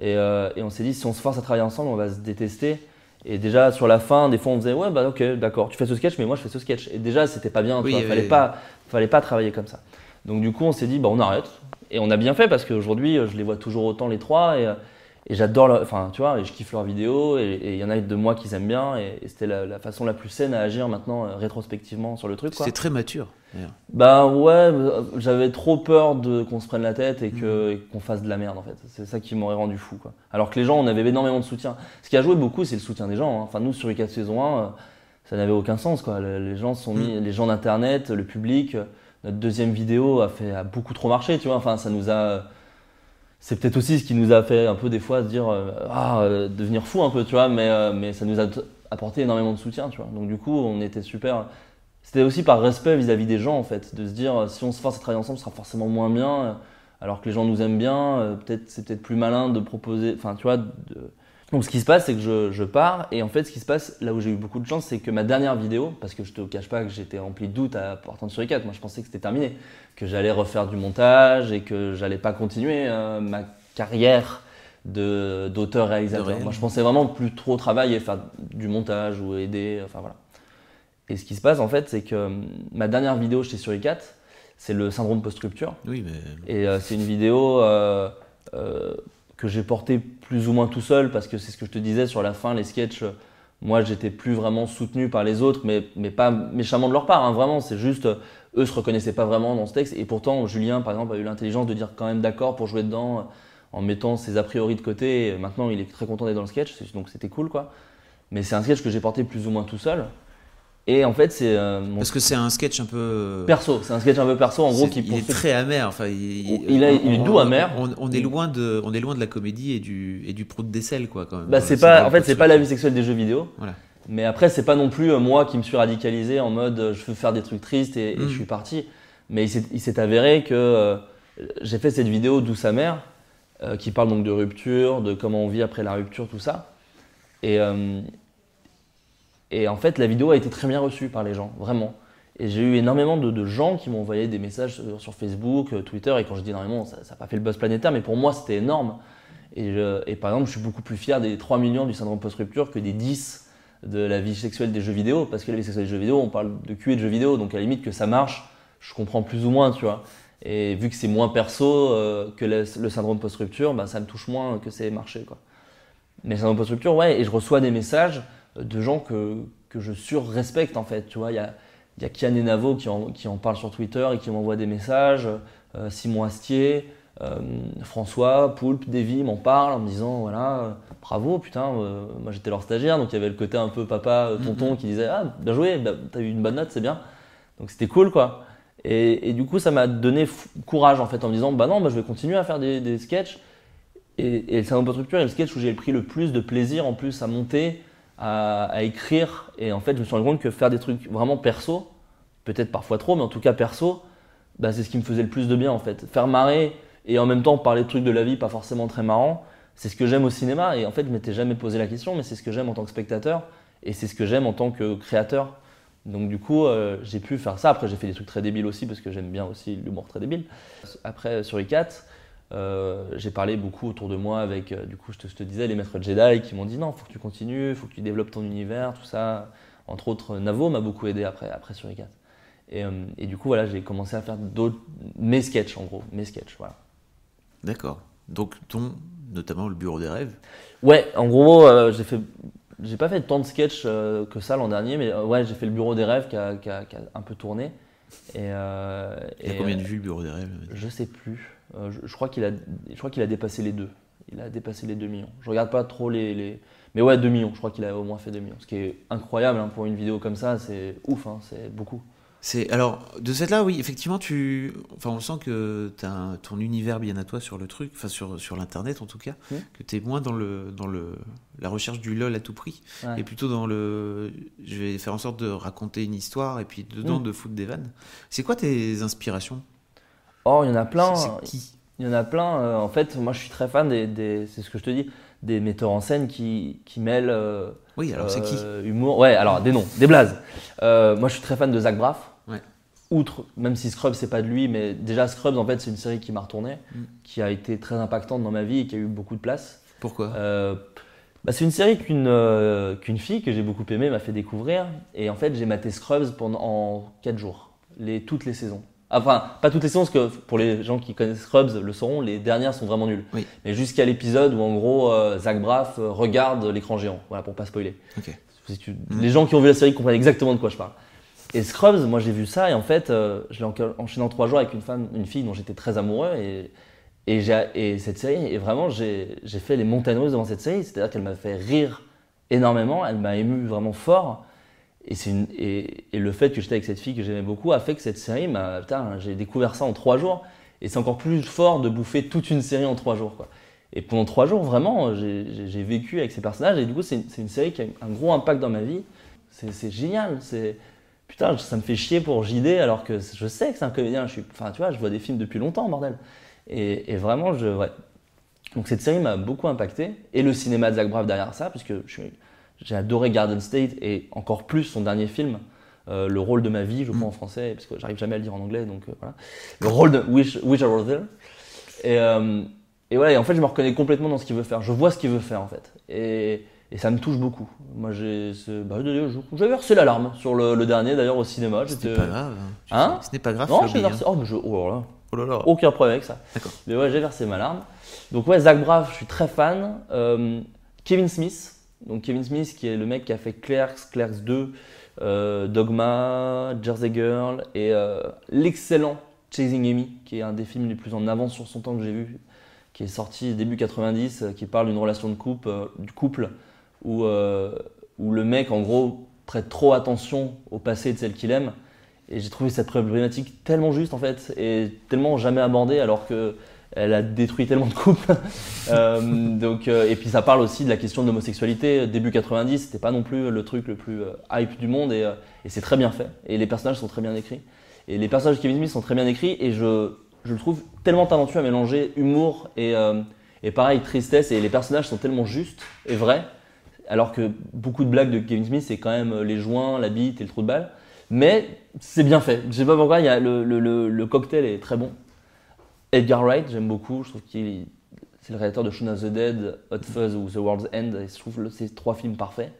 Et, euh, et on s'est dit, si on se force à travailler ensemble, on va se détester. Et déjà, sur la fin, des fois, on faisait, ouais, bah ok, d'accord, tu fais ce sketch, mais moi, je fais ce sketch. Et déjà, c'était pas bien, tu Oui, vois, oui, fallait, oui. pas, fallait pas travailler comme ça. Donc, du coup, on s'est dit, bah on arrête. Et on a bien fait parce qu'aujourd'hui, je les vois toujours autant, les trois. Et, euh, et j'adore, enfin, tu vois, et je kiffe leurs vidéos. Et il y en a de moi qu'ils aiment bien. Et, et c'était la, la façon la plus saine à agir maintenant, euh, rétrospectivement, sur le truc. C'est très mature. Bah ouais, euh, j'avais trop peur de qu'on se prenne la tête et que- et qu'on fasse de la merde en fait. C'est ça qui m'aurait rendu fou quoi. Alors que les gens, on avait énormément de soutien. Ce qui a joué beaucoup, c'est le soutien des gens. hein. Enfin nous sur les 4 saisons 1, euh, ça n'avait aucun sens quoi. Le- Les gens sont mis, les gens d'internet, le public. euh, Notre deuxième vidéo a fait a beaucoup trop marché, tu vois. Enfin ça nous a c'est peut-être aussi ce qui nous a fait un peu des fois se dire euh, ah euh, devenir fou un peu tu vois mais euh, mais ça nous a apporté énormément de soutien, tu vois. Donc du coup, on était super. C'était aussi par respect vis-à-vis des gens, en fait, de se dire si on se force à travailler ensemble, ce sera forcément moins bien, alors que les gens nous aiment bien. peut-être c'est peut-être plus malin de proposer. Enfin, tu vois. de- Donc ce qui se passe, c'est que je, je pars et en fait, ce qui se passe là où j'ai eu beaucoup de chance, c'est que ma dernière vidéo, parce que je te cache pas que j'étais rempli de doutes à partant sur les 4, moi je pensais que c'était terminé, que j'allais refaire du montage et que j'allais pas continuer euh, ma carrière de d'auteur-réalisateur. réel. Moi je pensais vraiment plus trop travailler, faire du montage ou aider, enfin voilà. Et ce qui se passe en fait, c'est que euh, ma dernière vidéo chez sur les 4, c'est le syndrome post-rupture. Oui, mais Et euh, c'est une vidéo euh, que j'ai portée plus ou moins tout seul parce que c'est ce que je te disais sur la fin, les sketchs. Moi, j'étais plus vraiment soutenu par les autres, mais, mais pas méchamment de leur part. hein, vraiment, c'est juste eux se reconnaissaient pas vraiment dans ce texte. Et pourtant, Julien, par exemple, a eu l'intelligence de dire quand même d'accord pour jouer dedans en mettant ses a priori de côté. Et maintenant, il est très content d'être dans le sketch, donc c'était cool, quoi. Mais c'est un sketch que j'ai porté plus ou moins tout seul. Et en fait, c'est euh, mon parce que c'est un sketch un peu perso. C'est un sketch un peu perso, en gros, qui il est très amer. Enfin, il, Il a- il est doux, on- amer. On, on est loin de, on est loin de la comédie et du et du prout d'aisselle, quoi, quand même. Bah, c'est Euh, pas, en fait, c'est pas la vie sexuelle des jeux vidéo. Voilà. Mais après, c'est pas non plus euh, moi qui me suis radicalisé en mode euh, je veux faire des trucs tristes et, et Mhm. je suis parti. Mais il s'est- avéré que euh, j'ai fait cette vidéo Douce amère euh, qui parle donc de rupture, de comment on vit après la rupture, tout ça. Et, euh, et en fait, la vidéo a été très bien reçue par les gens, vraiment. Et j'ai eu énormément de, gens qui m'ont envoyé des messages sur, Facebook, euh, Twitter. Et quand je dis énormément, ça n'a pas fait le buzz planétaire, mais pour moi, c'était énorme. Et, par exemple, je suis beaucoup plus fier des 3 millions du syndrome post-rupture que des 10 de la vie sexuelle des jeux vidéo. Parce que la vie sexuelle des jeux vidéo, on parle de cul et de jeux vidéo. Donc à la limite que ça marche, je comprends plus ou moins, tu vois. Et vu que c'est moins perso euh, que le, le syndrome post-rupture, bah, ça me touche moins que c'est marché, quoi. Mais le syndrome post-rupture, ouais, et je reçois des messages de gens que, que je surrespecte, en fait. Tu vois, il y a, y a Kian et Navo qui en, qui en parlent sur Twitter et qui m'envoient des messages. euh, Simon Astier, euh, François, Poulpe, Davy m'en parlent en me disant voilà, euh, bravo, putain, euh, moi j'étais leur stagiaire, donc il y avait le côté un peu papa, euh, tonton qui disait ah, bien joué, bah, t'as eu une bonne note, c'est bien. Donc c'était cool, quoi. Et, et du coup, ça m'a donné courage en fait en me disant bah non, bah, je vais continuer à faire des, des sketchs. Et, et le syndrome post-rupture est le sketch où j'ai pris le plus de plaisir en plus à monter, à, écrire. Et en fait, je me suis rendu compte que faire des trucs vraiment perso, peut-être parfois trop, mais en tout cas perso, bah, c'est ce qui me faisait le plus de bien en fait. Faire marrer et en même temps parler de trucs de la vie pas forcément très marrants, c'est ce que j'aime au cinéma. Et en fait, je m'étais jamais posé la question, mais c'est ce que j'aime en tant que spectateur et c'est ce que j'aime en tant que créateur. Donc du coup, euh, j'ai pu faire ça. Après, j'ai fait des trucs très débiles aussi parce que j'aime bien aussi l'humour très débile. Après, sur 4, euh, j'ai parlé beaucoup autour de moi avec, euh, du coup, je te, je te disais, les maîtres Jedi qui m'ont dit non, faut que tu continues, faut que tu développes ton univers, tout ça. Entre autres, Navo m'a beaucoup aidé après, après sur 4. Et, euh, et du coup, voilà, j'ai commencé à faire d'autres, mes sketchs en gros, mes sketchs, voilà. D'accord. Donc, ton, notamment le bureau des rêves. Ouais, en gros, euh, j'ai fait, j'ai pas fait tant de sketchs que ça l'an dernier, mais ouais, j'ai fait le bureau des rêves qui a, qui a- qui a un peu tourné. Et, Il y a et, combien de vues le bureau des rêves Je sais plus. Euh, je, je crois qu'il a, je crois qu'il a dépassé les deux. Il a dépassé les 2 millions. Je regarde pas trop les, les... mais ouais, 2 millions. Je crois qu'il a au moins fait 2 millions. Ce qui est incroyable hein, pour une vidéo comme ça, c'est ouf, hein, c'est beaucoup. C'est alors de cette là, oui, effectivement, tu, enfin, on sent que tu as ton univers bien à toi sur le truc, enfin sur sur l'internet en tout cas, Mm. que tu es moins dans le dans le la recherche du lol à tout prix, Ouais. et plutôt dans le, je vais faire en sorte de raconter une histoire et puis dedans Mm. de foutre des vannes. C'est quoi tes inspirations? Oh, il y en a plein. C'est qui Il y en a plein. euh, en fait, moi, je suis très fan des, des- c'est ce que je te dis, des metteurs en scène qui, qui mêlent euh, Oui, alors c'est qui euh, humour. Ouais, alors des noms, des blazes. Euh, moi, je suis très fan de Zach Braff. Ouais. Outre, même si Scrubs c'est pas de lui, mais déjà Scrubs en fait c'est une série qui m'a retourné, Mm. qui a été très impactante dans ma vie et qui a eu beaucoup de place. Pourquoi? Bah, c'est une série qu'une euh, qu'une fille que j'ai beaucoup aimée m'a fait découvrir. Et en fait, j'ai maté Scrubs pendant en 4 jours, les, toutes les saisons. Enfin, pas toutes les parce que pour les gens qui connaissent Scrubs le sauront, les dernières sont vraiment nulles. Oui. Mais jusqu'à l'épisode où en gros, euh, Zach Braff euh, regarde l'écran géant, voilà, pour pas spoiler. Si tu- Les gens qui ont vu la série comprennent exactement de quoi je parle. Et Scrubs, moi j'ai vu ça et en fait, euh, je l'ai enchaîné en trois jours avec une femme, une fille dont j'étais très amoureux et, et, cette série, et vraiment j'ai j'ai fait les montagnes russes devant cette série, c'est-à-dire qu'elle m'a fait rire énormément, elle m'a ému vraiment fort. Et, le fait que j'étais avec cette fille que j'aimais beaucoup a fait que cette série, m'a- j'ai découvert ça en trois jours. Et c'est encore plus fort de bouffer toute une série en trois jours. Et pendant trois jours, vraiment, j'ai vécu avec ces personnages. Et du coup, c'est une, série qui a un gros impact dans ma vie. C'est génial. Putain, ça me fait chier pour JD alors que je sais que c'est un comédien. Je enfin, tu vois, je vois des films depuis longtemps, bordel. Et, vraiment, je. Donc cette série m'a beaucoup impacté. Et le cinéma de Zach Braff derrière ça, puisque je suis- j'ai adoré Garden State et encore plus son dernier film. euh, le rôle de ma vie, je crois en français, parce que j'arrive jamais à le dire en anglais, donc euh, voilà. Le rôle de Wish, Wish I Were There. Et, euh, et voilà, et en fait, je me reconnais complètement dans ce qu'il veut faire. Je vois ce qu'il veut faire, en fait. Et, et ça me touche beaucoup. Moi, j'ai. Bah, j'avais versé l'alarme sur le, le dernier, d'ailleurs, au cinéma. N'est pas grave. Hein sais, Ce n'est pas grave. Non, j'ai versé. hein. Oh, mais je. Oh là là. Oh là là. Aucun problème avec ça. D'accord. Mais ouais, j'ai versé ma larme. Donc ouais, Zach Braff, je suis très fan. Kevin Smith. Donc Kevin Smith, qui est le mec qui a fait Clerks, Clerks 2, euh, Dogma, Jersey Girl et euh, l'excellent Chasing Amy, qui est un des films les plus en avance sur son temps que j'ai vu, qui est sorti début 90, euh, qui parle d'une relation de couple, euh, du couple où, où le mec, en gros, prête trop attention au passé de celle qu'il aime. Et j'ai trouvé cette problématique tellement juste en fait, et tellement jamais abordée alors que elle a détruit tellement de couples. (laughs) Euh, donc, euh, et puis ça parle aussi de la question de l'homosexualité. Début 90, c'était pas non plus le truc le plus euh, hype du monde, et, euh, c'est très bien fait. Et les personnages sont très bien écrits. Et les personnages de Kevin Smith sont très bien écrits, et je, je le trouve tellement talentueux à mélanger humour et, euh, et pareil, tristesse. Et les personnages sont tellement justes et vrais, alors que beaucoup de blagues de Kevin Smith, c'est quand même les joints, la bite et le trou de balle. Mais c'est bien fait. Je sais pas pourquoi, y a le- le- le cocktail est très bon. Edgar Wright, j'aime beaucoup. Je trouve qu'il c'est le réalisateur de Shaun of the Dead, Hot Fuzz ou The World's End. Et je trouve ces trois films parfaits.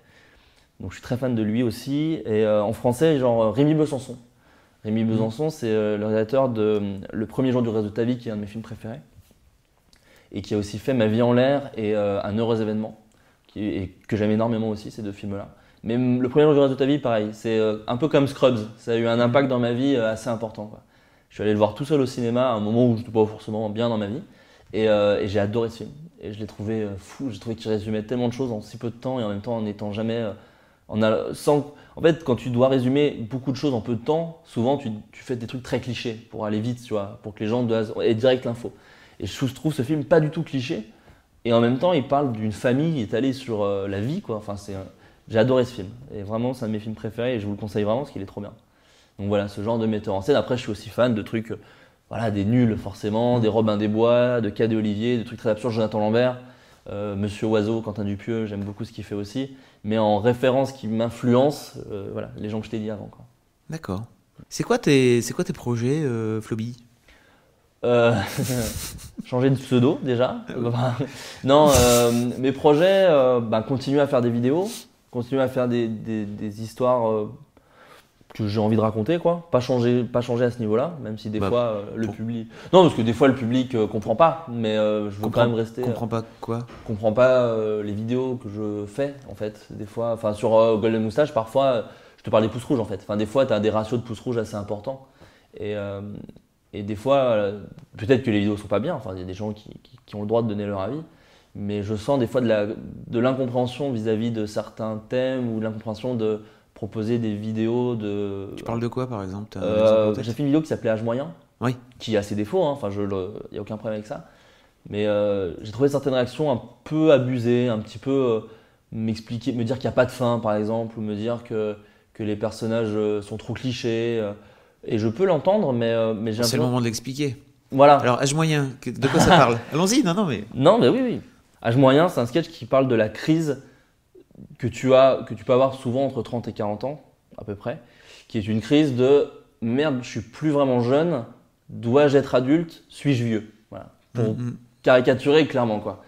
Donc je suis très fan de lui aussi. Et euh, en français, genre euh, Rémi Besançon. Rémi Besançon, c'est euh, le réalisateur de Le premier jour du reste de ta vie, qui est un de mes films préférés. Et qui a aussi fait Ma vie en l'air et euh, Un heureux événement, qui, et que j'aime énormément aussi, ces deux films-là. Mais mm, le premier jour du reste de ta vie, pareil, c'est un peu comme Scrubs. Ça a eu un impact dans ma vie assez important. quoi. Je suis allé le voir tout seul au cinéma à un moment où je n'étais pas forcément bien dans ma vie. Et, euh, j'ai adoré ce film. Et je l'ai trouvé euh, fou. J'ai trouvé qu'il résumait tellement de choses en si peu de temps et en même temps en n'étant jamais. euh, en, a- sans, en fait, quand tu dois résumer beaucoup de choses en peu de temps, souvent tu, fais des trucs très clichés pour aller vite, tu vois, pour que les gens aient direct l'info. Et je trouve ce film pas du tout cliché. Et en même temps, il parle d'une famille étalée sur la vie, quoi. Enfin, c'est, j'ai adoré ce film. Et vraiment, c'est un de mes films préférés et je vous le conseille vraiment parce qu'il est trop bien. Donc voilà, ce genre de metteur en scène. Après, je suis aussi fan de trucs, euh, voilà, des nuls forcément, des Robin des Bois, de Cadet Olivier, de trucs très absurdes, Jonathan Lambert, euh, Monsieur Oiseau, Quentin Dupieux, j'aime beaucoup ce qu'il fait aussi. Mais en référence qui m'influence, euh, voilà, les gens que je t'ai dit avant. D'accord. C'est quoi tes, c'est quoi tes projets, euh, Floby? Euh, (laughs) changer de pseudo déjà. non, euh, mes projets, bah, continuer à faire des vidéos, continuer à faire des, des- des histoires que j'ai envie de raconter, quoi. Pas changer, pas changer à ce niveau-là, même si des Bah, fois euh, le pour- public. Non, parce que des fois le public euh, comprend pas, mais euh, je veux Comprends- quand même rester. Comprends pas quoi? comprend pas les vidéos que je fais en fait des fois enfin sur Golden Moustache parfois je te parle des pouces rouges en fait enfin des fois tu as des ratios de pouces rouges assez importants et, et des fois peut-être que les vidéos sont pas bien enfin il y a des gens qui, qui- qui ont le droit de donner leur avis mais je sens des fois de la de l'incompréhension vis-à-vis de certains thèmes ou de l'incompréhension de proposer des vidéos de Tu parles de quoi, par exemple euh, j'ai fait une vidéo qui s'appelait Âge moyen, Oui. qui a ses défauts, hein. enfin, il n'y a aucun problème avec ça. Mais euh, j'ai trouvé certaines réactions un peu abusées, un petit peu euh, m'expliquer, me dire qu'il n'y a pas de fin, par exemple, ou me dire que, que les personnages sont trop clichés. et je peux l'entendre, mais, mais j'ai C'est le moment de l'expliquer. Voilà. Alors, âge moyen, de quoi ça parle (laughs) Allons-y, non, non, mais. Non, mais oui, oui. Âge moyen, c'est un sketch qui parle de la crise que tu, as, que tu peux avoir souvent entre 30 et 40 ans, à peu près, qui est une crise de merde, je suis plus vraiment jeune, dois-je être adulte, suis-je vieux? Voilà. Pour Mhm. caricaturer clairement, quoi.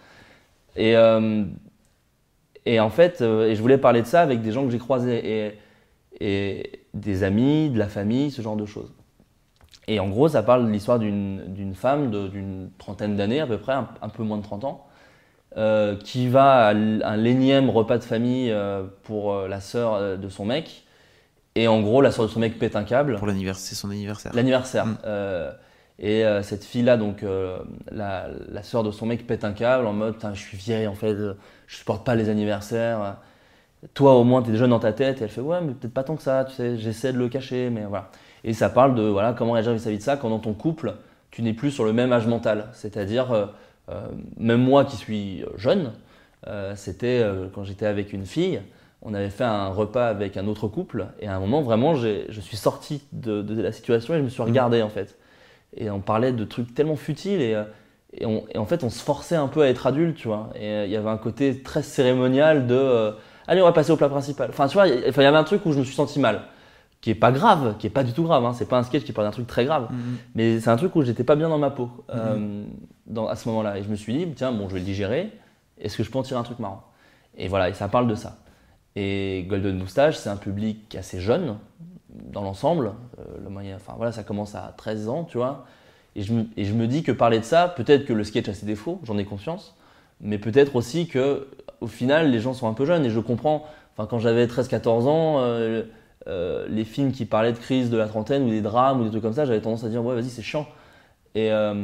Et, euh, et en fait, euh, et je voulais parler de ça avec des gens que j'ai croisés, et, et des amis, de la famille, ce genre de choses. Et en gros, ça parle de l'histoire d'une femme d'une trentaine d'années, à peu près, un, un peu moins de 30 ans, euh, qui va à l'énième repas de famille euh, pour euh, la sœur de son mec. Et en gros, la sœur de son mec pète un câble. Pour l'anniversaire, c'est son anniversaire. L'anniversaire. Mm. Et cette fille-là, donc la, la sœur de son mec pète un câble en mode je suis vieille en fait, je supporte pas les anniversaires. Toi au moins t'es jeune dans ta tête. Et elle fait ouais, mais peut-être pas tant que ça. Tu sais, j'essaie de le cacher, mais voilà. Et ça parle de voilà comment réagir vis-à-vis de ça quand dans ton couple tu n'es plus sur le même âge mental, c'est-à-dire même moi qui suis jeune, euh, c'était euh, quand j'étais avec une fille, on avait fait un repas avec un autre couple, et à un moment, vraiment, je suis sorti de, de la situation et je me suis regardé, en fait. Et on parlait de trucs tellement futiles, et, euh, et, on- et en fait, on se forçait un peu à être adulte, tu vois. Et euh, il y avait un côté très cérémonial de euh, allez, on va passer au plat principal. Enfin, tu vois, il y, enfin, y avait un truc où je me suis senti mal, qui est pas grave, qui est pas du tout grave. Hein. C'est pas un sketch qui parle d'un truc très grave, mais c'est un truc où j'étais pas bien dans ma peau euh, dans, à ce moment-là. Et je me suis dit, tiens, bon, je vais le digérer. Est-ce que je peux en tirer un truc marrant? Et voilà, et ça parle de ça. Et Golden Moustache, c'est un public assez jeune dans l'ensemble. Euh, le moyen, enfin voilà, ça commence à 13 ans, tu vois. Et je, me, et je me dis que parler de ça, peut-être que le sketch a ses défauts, j'en ai conscience, mais peut-être aussi que au final, les gens sont un peu jeunes. Et je comprends, enfin, quand j'avais 13-14 ans, euh, euh, les films qui parlaient de crise de la trentaine ou des drames ou des trucs comme ça, j'avais tendance à dire, ouais, vas-y, c'est chiant. Et, euh,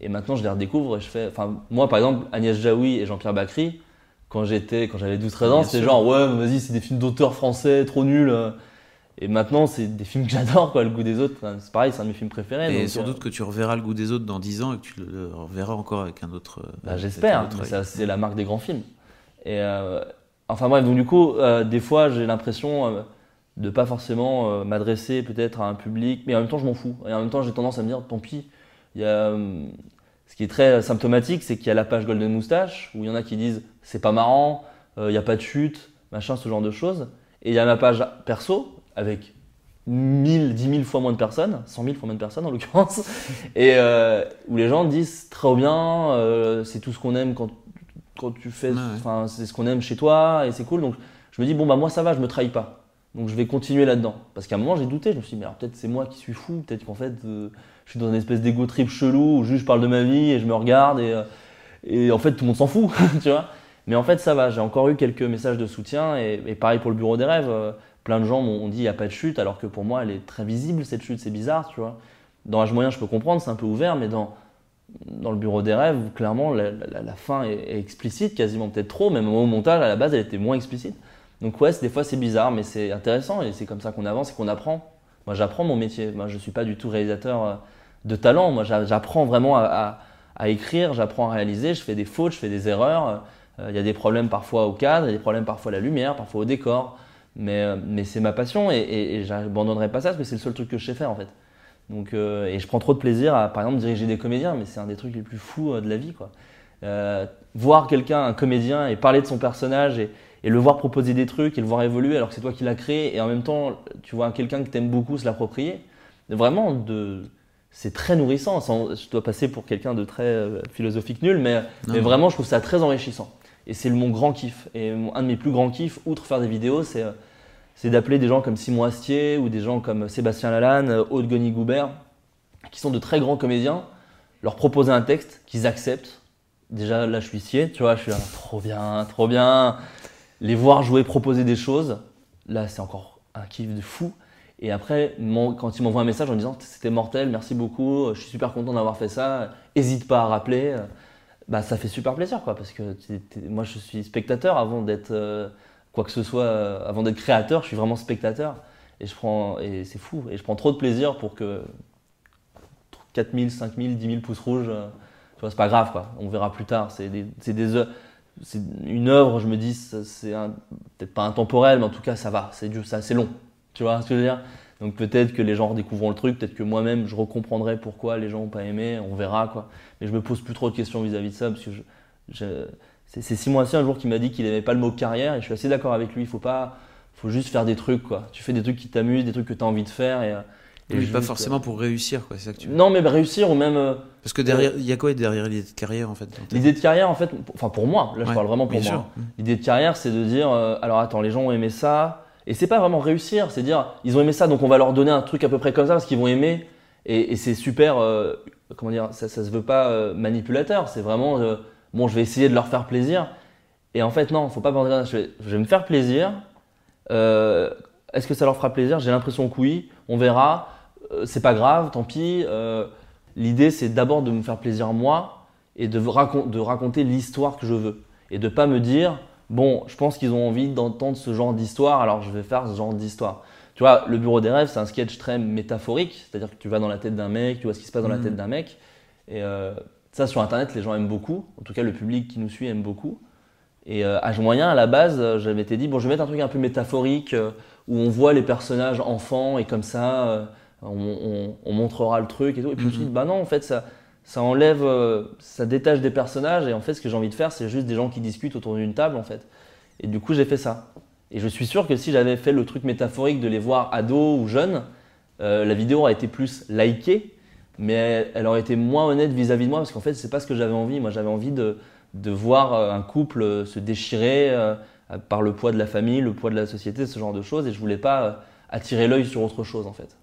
et maintenant, je les redécouvre et je fais. Enfin, moi, par exemple, Agnès Jaoui et Jean-Pierre Bacry, quand j'étais, quand j'avais 12-13 ans, c'était genre, ouais, vas-y, c'est des films d'auteurs français, trop nuls. euh. Et maintenant, c'est des films que j'adore, quoi. Le goût des autres, c'est pareil, c'est un de mes films préférés. Et donc, sans euh, doute que tu reverras le goût des autres dans 10 ans et que tu le reverras encore avec un autre. Bah, J'espère, c'est la marque des grands films. Et euh, enfin bref, donc du coup, euh, des fois j'ai l'impression de pas forcément euh, m'adresser peut-être à un public, mais en même temps je m'en fous. Et en même temps j'ai tendance à me dire, tant pis. Il y a, euh, ce qui est très symptomatique, c'est qu'il y a la page Golden Moustache, où il y en a qui disent c'est pas marrant, euh, il n'y a pas de chute, machin, ce genre de choses. Et il y a ma page perso, avec 1000, 10 000 fois moins de personnes, 100 000 fois moins de personnes en l'occurrence, (laughs) et euh, où les gens disent très bien, euh, c'est tout ce qu'on aime quand, quand tu fais, ouais. enfin c'est ce qu'on aime chez toi et c'est cool. Donc je me dis bon bah moi ça va, je me trahis pas. Donc je vais continuer là-dedans. Parce qu'à un moment j'ai douté, je me suis dit mais alors peut-être c'est moi qui suis fou, peut-être qu'en fait euh, je suis dans une espèce d'ego trip chelou où juste je parle de ma vie et je me regarde et, euh, en fait tout le monde s'en fout, (laughs) tu vois. Mais en fait ça va, j'ai encore eu quelques messages de soutien et, pareil pour le bureau des rêves. euh, plein de gens m'ont dit il n'y a pas de chute alors que pour moi elle est très visible cette chute, c'est bizarre, tu vois. Dans Âge moyen je peux comprendre, c'est un peu ouvert, mais dans le bureau des rêves, clairement, la, la- la fin est, est explicite, quasiment peut-être trop, même au montage, à la base, elle était moins explicite. Donc ouais, des fois c'est bizarre, mais c'est intéressant et c'est comme ça qu'on avance et qu'on apprend. Moi, j'apprends mon métier. Moi, je suis pas du tout réalisateur euh, de talent. Moi, j'a- j'apprends vraiment à, écrire, j'apprends à réaliser, je fais des fautes, je fais des erreurs. Euh, Il y a des problèmes parfois au cadre, il y a des problèmes parfois à la lumière, parfois au décor. Mais, euh, mais c'est ma passion et, j'abandonnerai pas ça parce que c'est le seul truc que je sais faire en fait. Donc, et je prends trop de plaisir à, par exemple, diriger des comédiens, mais c'est un des trucs les plus fous de la vie. Quoi. Voir quelqu'un, un comédien, et parler de son personnage et, et le voir proposer des trucs et le voir évoluer alors que c'est toi qui l'as créé, et en même temps, tu vois quelqu'un que t'aimes beaucoup se l'approprier. Vraiment, de... c'est très nourrissant. Sans- Je dois passer pour quelqu'un de très euh, philosophique nul, mais, Non, mais non. vraiment, je trouve ça très enrichissant. Et c'est mon grand kiff. Et mon- un de mes plus grands kiffs, outre faire des vidéos, c'est euh, c'est d'appeler des gens comme Simon Astier ou des gens comme Sébastien Lalanne, euh, Aude Goni-Goubert, qui sont de très grands comédiens, leur proposer un texte qu'ils acceptent. Déjà, là, je suis scié, tu vois, je suis là, trop bien, trop bien. Les voir jouer, proposer des choses, là, c'est encore un kiff de fou. Et après, quand ils m'envoient un message en disant c'était mortel, merci beaucoup, je suis super content d'avoir fait ça, hésite pas à rappeler, euh, bah ça fait super plaisir quoi, parce que moi je suis spectateur avant d'être euh, quoi que ce soit, euh, avant d'être créateur, je suis vraiment spectateur. Et je prends, et c'est fou, et je prends trop de plaisir pour que 4000, 5000, 10 000 pouces rouges, euh, tu vois, c'est pas grave quoi, on verra plus tard. C'est des, des c'est une œuvre, je me dis, c'est peut-être pas intemporel, mais en tout cas ça va, c'est c'est long. Tu vois ce que je veux dire? Donc peut-être que les gens redécouvront le truc, peut-être que moi-même je recomprendrai pourquoi les gens n'ont pas aimé, on verra quoi. Mais je me pose plus trop de questions vis-à-vis de ça parce que c'est, Simon Astier un jour qui m'a dit qu'il aimait pas le mot carrière et je suis assez d'accord avec lui. Il faut pas, faut juste faire des trucs quoi. Tu fais des trucs qui t'amusent, des trucs que tu as envie de faire euh, et Oui, pas forcément pour réussir, quoi. C'est ça que tu veux. Non mais réussir ou même euh, Parce que derrière, il y a quoi derrière l'idée de carrière en fait l'idée de carrière en fait, enfin pour moi, là je parle vraiment pour bien moi. hein. L'idée de carrière, c'est de dire, euh, alors attends, les gens ont aimé ça, et c'est pas vraiment réussir, c'est dire, ils ont aimé ça, donc on va leur donner un truc à peu près comme ça parce qu'ils vont aimer, et, et c'est super, euh, comment dire, ça, ça se veut pas euh, manipulateur, c'est vraiment, euh, bon, je vais essayer de leur faire plaisir, et en fait non, faut pas penser je vais, je vais me faire plaisir. Euh, Est-ce que ça leur fera plaisir? J'ai l'impression que oui, on verra. Euh, c'est pas grave, tant pis. Euh, L'idée, c'est d'abord de me faire plaisir moi et de, racon- de raconter l'histoire que je veux. Et de pas me dire, bon, je pense qu'ils ont envie d'entendre ce genre d'histoire, alors je vais faire ce genre d'histoire. Tu vois, le bureau des rêves, c'est un sketch très métaphorique, c'est-à-dire que tu vas dans la tête d'un mec, tu vois ce qui se passe dans la tête d'un mec, et euh, Ça, sur Internet, les gens aiment beaucoup. En tout cas, le public qui nous suit aime beaucoup. Et euh, âge moyen, à la base, j'avais été dit, bon, je vais mettre un truc un peu métaphorique, euh, où on voit les personnages enfants, et comme ça, on, on- on montrera le truc et tout. Et puis je me suis dit, bah non, en fait, ça, ça enlève, euh, ça détache des personnages, et en fait, ce que j'ai envie de faire, c'est juste des gens qui discutent autour d'une table, en fait. Et du coup, j'ai fait ça. Et je suis sûr que si j'avais fait le truc métaphorique de les voir ados ou jeunes, euh, la vidéo aurait été plus likée, mais elle, elle aurait été moins honnête vis-à-vis de moi, parce qu'en fait, c'est pas ce que j'avais envie. Moi, j'avais envie de, de voir euh, un couple se déchirer euh, par le poids de la famille, le poids de la société, ce genre de choses, et je voulais pas attirer l'œil sur autre chose, en fait.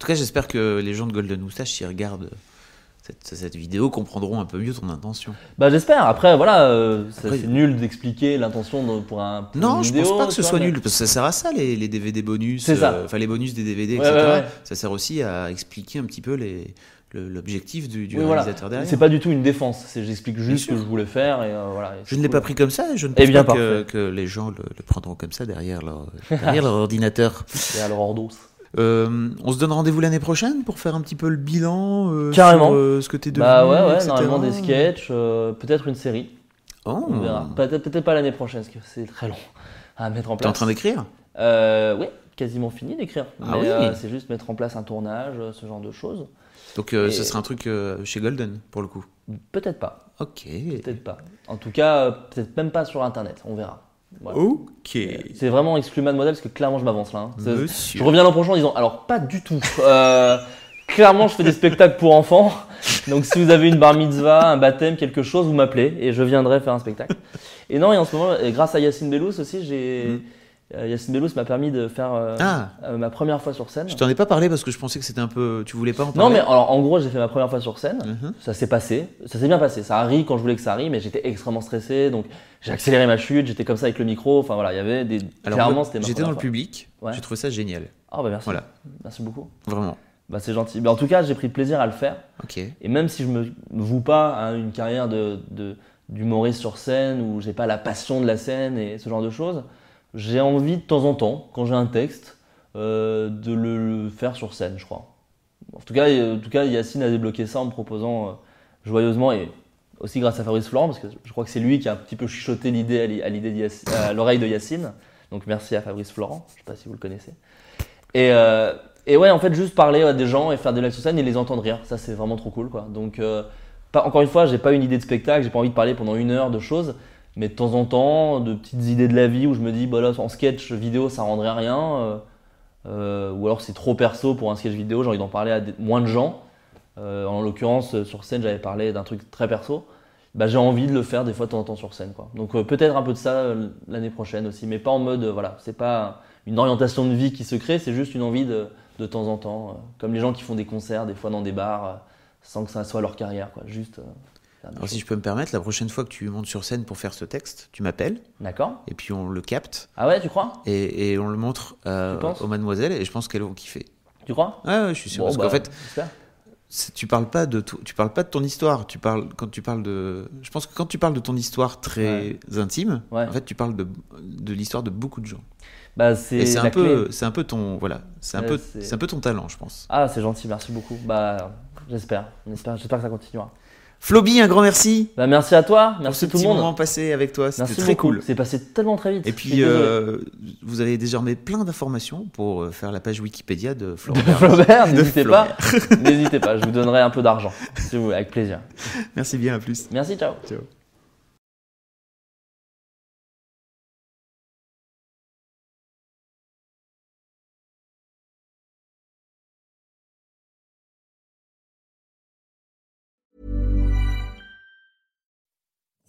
En tout cas, j'espère que les gens de Golden Moustache, s'ils regardent cette, cette vidéo, comprendront un peu mieux ton intention. Bah, j'espère. Après, voilà, euh, Après- c'est nul d'expliquer l'intention de- pour un. pour Non, une je vidéo, pense pas que ce soit mais- nul, parce que ça sert à ça, les, les DVD bonus, C'est ça. euh, enfin les bonus des DVD, Ouais, etc. ouais, ouais. Ça sert aussi à expliquer un petit peu les- le- l'objectif du, du Oui, voilà. réalisateur derrière. C'est pas du tout une défense. C'est j'explique juste ce que je voulais faire et euh, voilà. et Je ne l'ai cool. pas pris comme ça, je ne Eh pense bien, pas que, les gens le, le prendront comme ça derrière leur, derrière leur (laughs) ordinateur. Et alors Ordos. Euh, on se donne rendez-vous l'année prochaine pour faire un petit peu le bilan euh, Carrément. sur euh, ce que t'es devenu. Bah ouais, ouais, etc. normalement des sketchs, euh, peut-être une série. Oh. On verra. Peut-être pas l'année prochaine, parce que c'est très long à mettre en T'es place. en train d'écrire Oui, quasiment fini d'écrire. Ah oui. c'est juste mettre en place un tournage, ce genre de choses. Donc ce sera un truc chez Golden pour le coup. Peut-être pas, Ok. peut-être pas. En tout cas, peut-être même pas sur Internet, on verra. Ok. C'est vraiment exclu de modèle parce que clairement je m'avance là. hein. Je reviens l'an prochain en disant alors pas du tout. Euh, clairement je fais des spectacles pour enfants. Donc si vous avez une bar mitzvah, un baptême, quelque chose, vous m'appelez et je viendrai faire un spectacle. Et non, et en ce moment, grâce à Yacine Bellous aussi, j'ai Mm. Euh, Yacine Bellous m'a permis de faire euh, Ah. euh, ma première fois sur scène. Je t'en ai pas parlé parce que je pensais que c'était un peu. Tu voulais pas en Non parler mais alors en gros j'ai fait ma première fois sur scène. Mhm. Ça s'est passé, ça s'est bien passé. Ça a ri quand je voulais que ça rie, mais j'étais extrêmement stressé, donc j'ai accéléré ma chute. J'étais comme ça avec le micro. Enfin voilà, il y avait des. Alors, clairement c'était j'étais dans le fois. public. Ouais. J'ai trouvé ça génial. Ah bah merci. Voilà. Merci beaucoup. Vraiment. Bah c'est gentil. Mais en tout cas, j'ai pris plaisir à le faire. Ok. Et même si je me voue pas à une carrière de- d'humoriste sur scène où j'ai pas la passion de la scène et ce genre de choses, j'ai envie de temps en temps, quand j'ai un texte, euh, de le, faire sur scène, je crois. En tout cas, euh, en tout cas, Yacine a débloqué ça en me proposant euh, joyeusement et aussi grâce à Fabrice Florent parce que je crois que c'est lui qui a un petit peu chuchoté l'idée à l'oreille de Yacine. Donc merci à Fabrice Florent. Je sais pas si vous le connaissez. Et, ouais, en fait, juste parler à des gens et faire des lives sur scène et les entendre rire, ça c'est vraiment trop cool. Donc, encore une fois, j'ai pas une idée de spectacle, j'ai pas envie de parler pendant une heure de choses, mais de temps en temps, de petites idées de la vie où je me dis, bah là, en sketch vidéo, ça rendrait rien, euh, euh, ou alors c'est trop perso pour un sketch vidéo, j'ai envie d'en parler à moins de gens. Euh, en l'occurrence, sur scène, j'avais parlé d'un truc très perso. Bah, j'ai envie de le faire des fois de temps en temps sur scène. Quoi. Donc peut-être un peu de ça l'année prochaine aussi, mais pas en mode, voilà, c'est pas une orientation de vie qui se crée, c'est juste une envie de, de temps en temps, comme les gens qui font des concerts des fois dans des bars, sans que ça soit leur carrière, quoi. juste. Alors si je peux me permettre, la prochaine fois que tu montes sur scène pour faire ce texte, tu m'appelles D'accord et puis on le capte Ah ouais, tu crois? Et, et on le montre euh, aux mademoiselles et je pense qu'elles vont kiffer. Tu crois? Ouais, ouais, je suis sûr. Bon, parce bah, qu'en fait, j'espère. c'est- tu parles pas de tu parles pas de ton histoire. Tu parles quand tu parles de. Je pense que quand tu parles de ton histoire très intime, Ouais. en fait, tu parles de, de l'histoire de beaucoup de gens. Bah, c'est c'est un peu, c'est un peu ton voilà, c'est un Ouais, peu, c'est- c'est un peu ton talent, je pense. Ah, c'est gentil, merci beaucoup. Bah, j'espère, j'espère, j'espère que ça continuera. Floby, un grand merci. Bah, merci à toi, pour merci ce tout le monde. moment passé avec toi, c'était très beaucoup. cool. C'est passé tellement très vite. Et puis, euh, vous avez désormais plein d'informations pour euh, faire la page Wikipédia de Florent. De Flaubert, n'hésitez pas. (laughs) N'hésitez pas, je vous donnerai un peu d'argent, si vous voulez, avec plaisir. Merci bien, à plus. Merci, ciao. Ciao.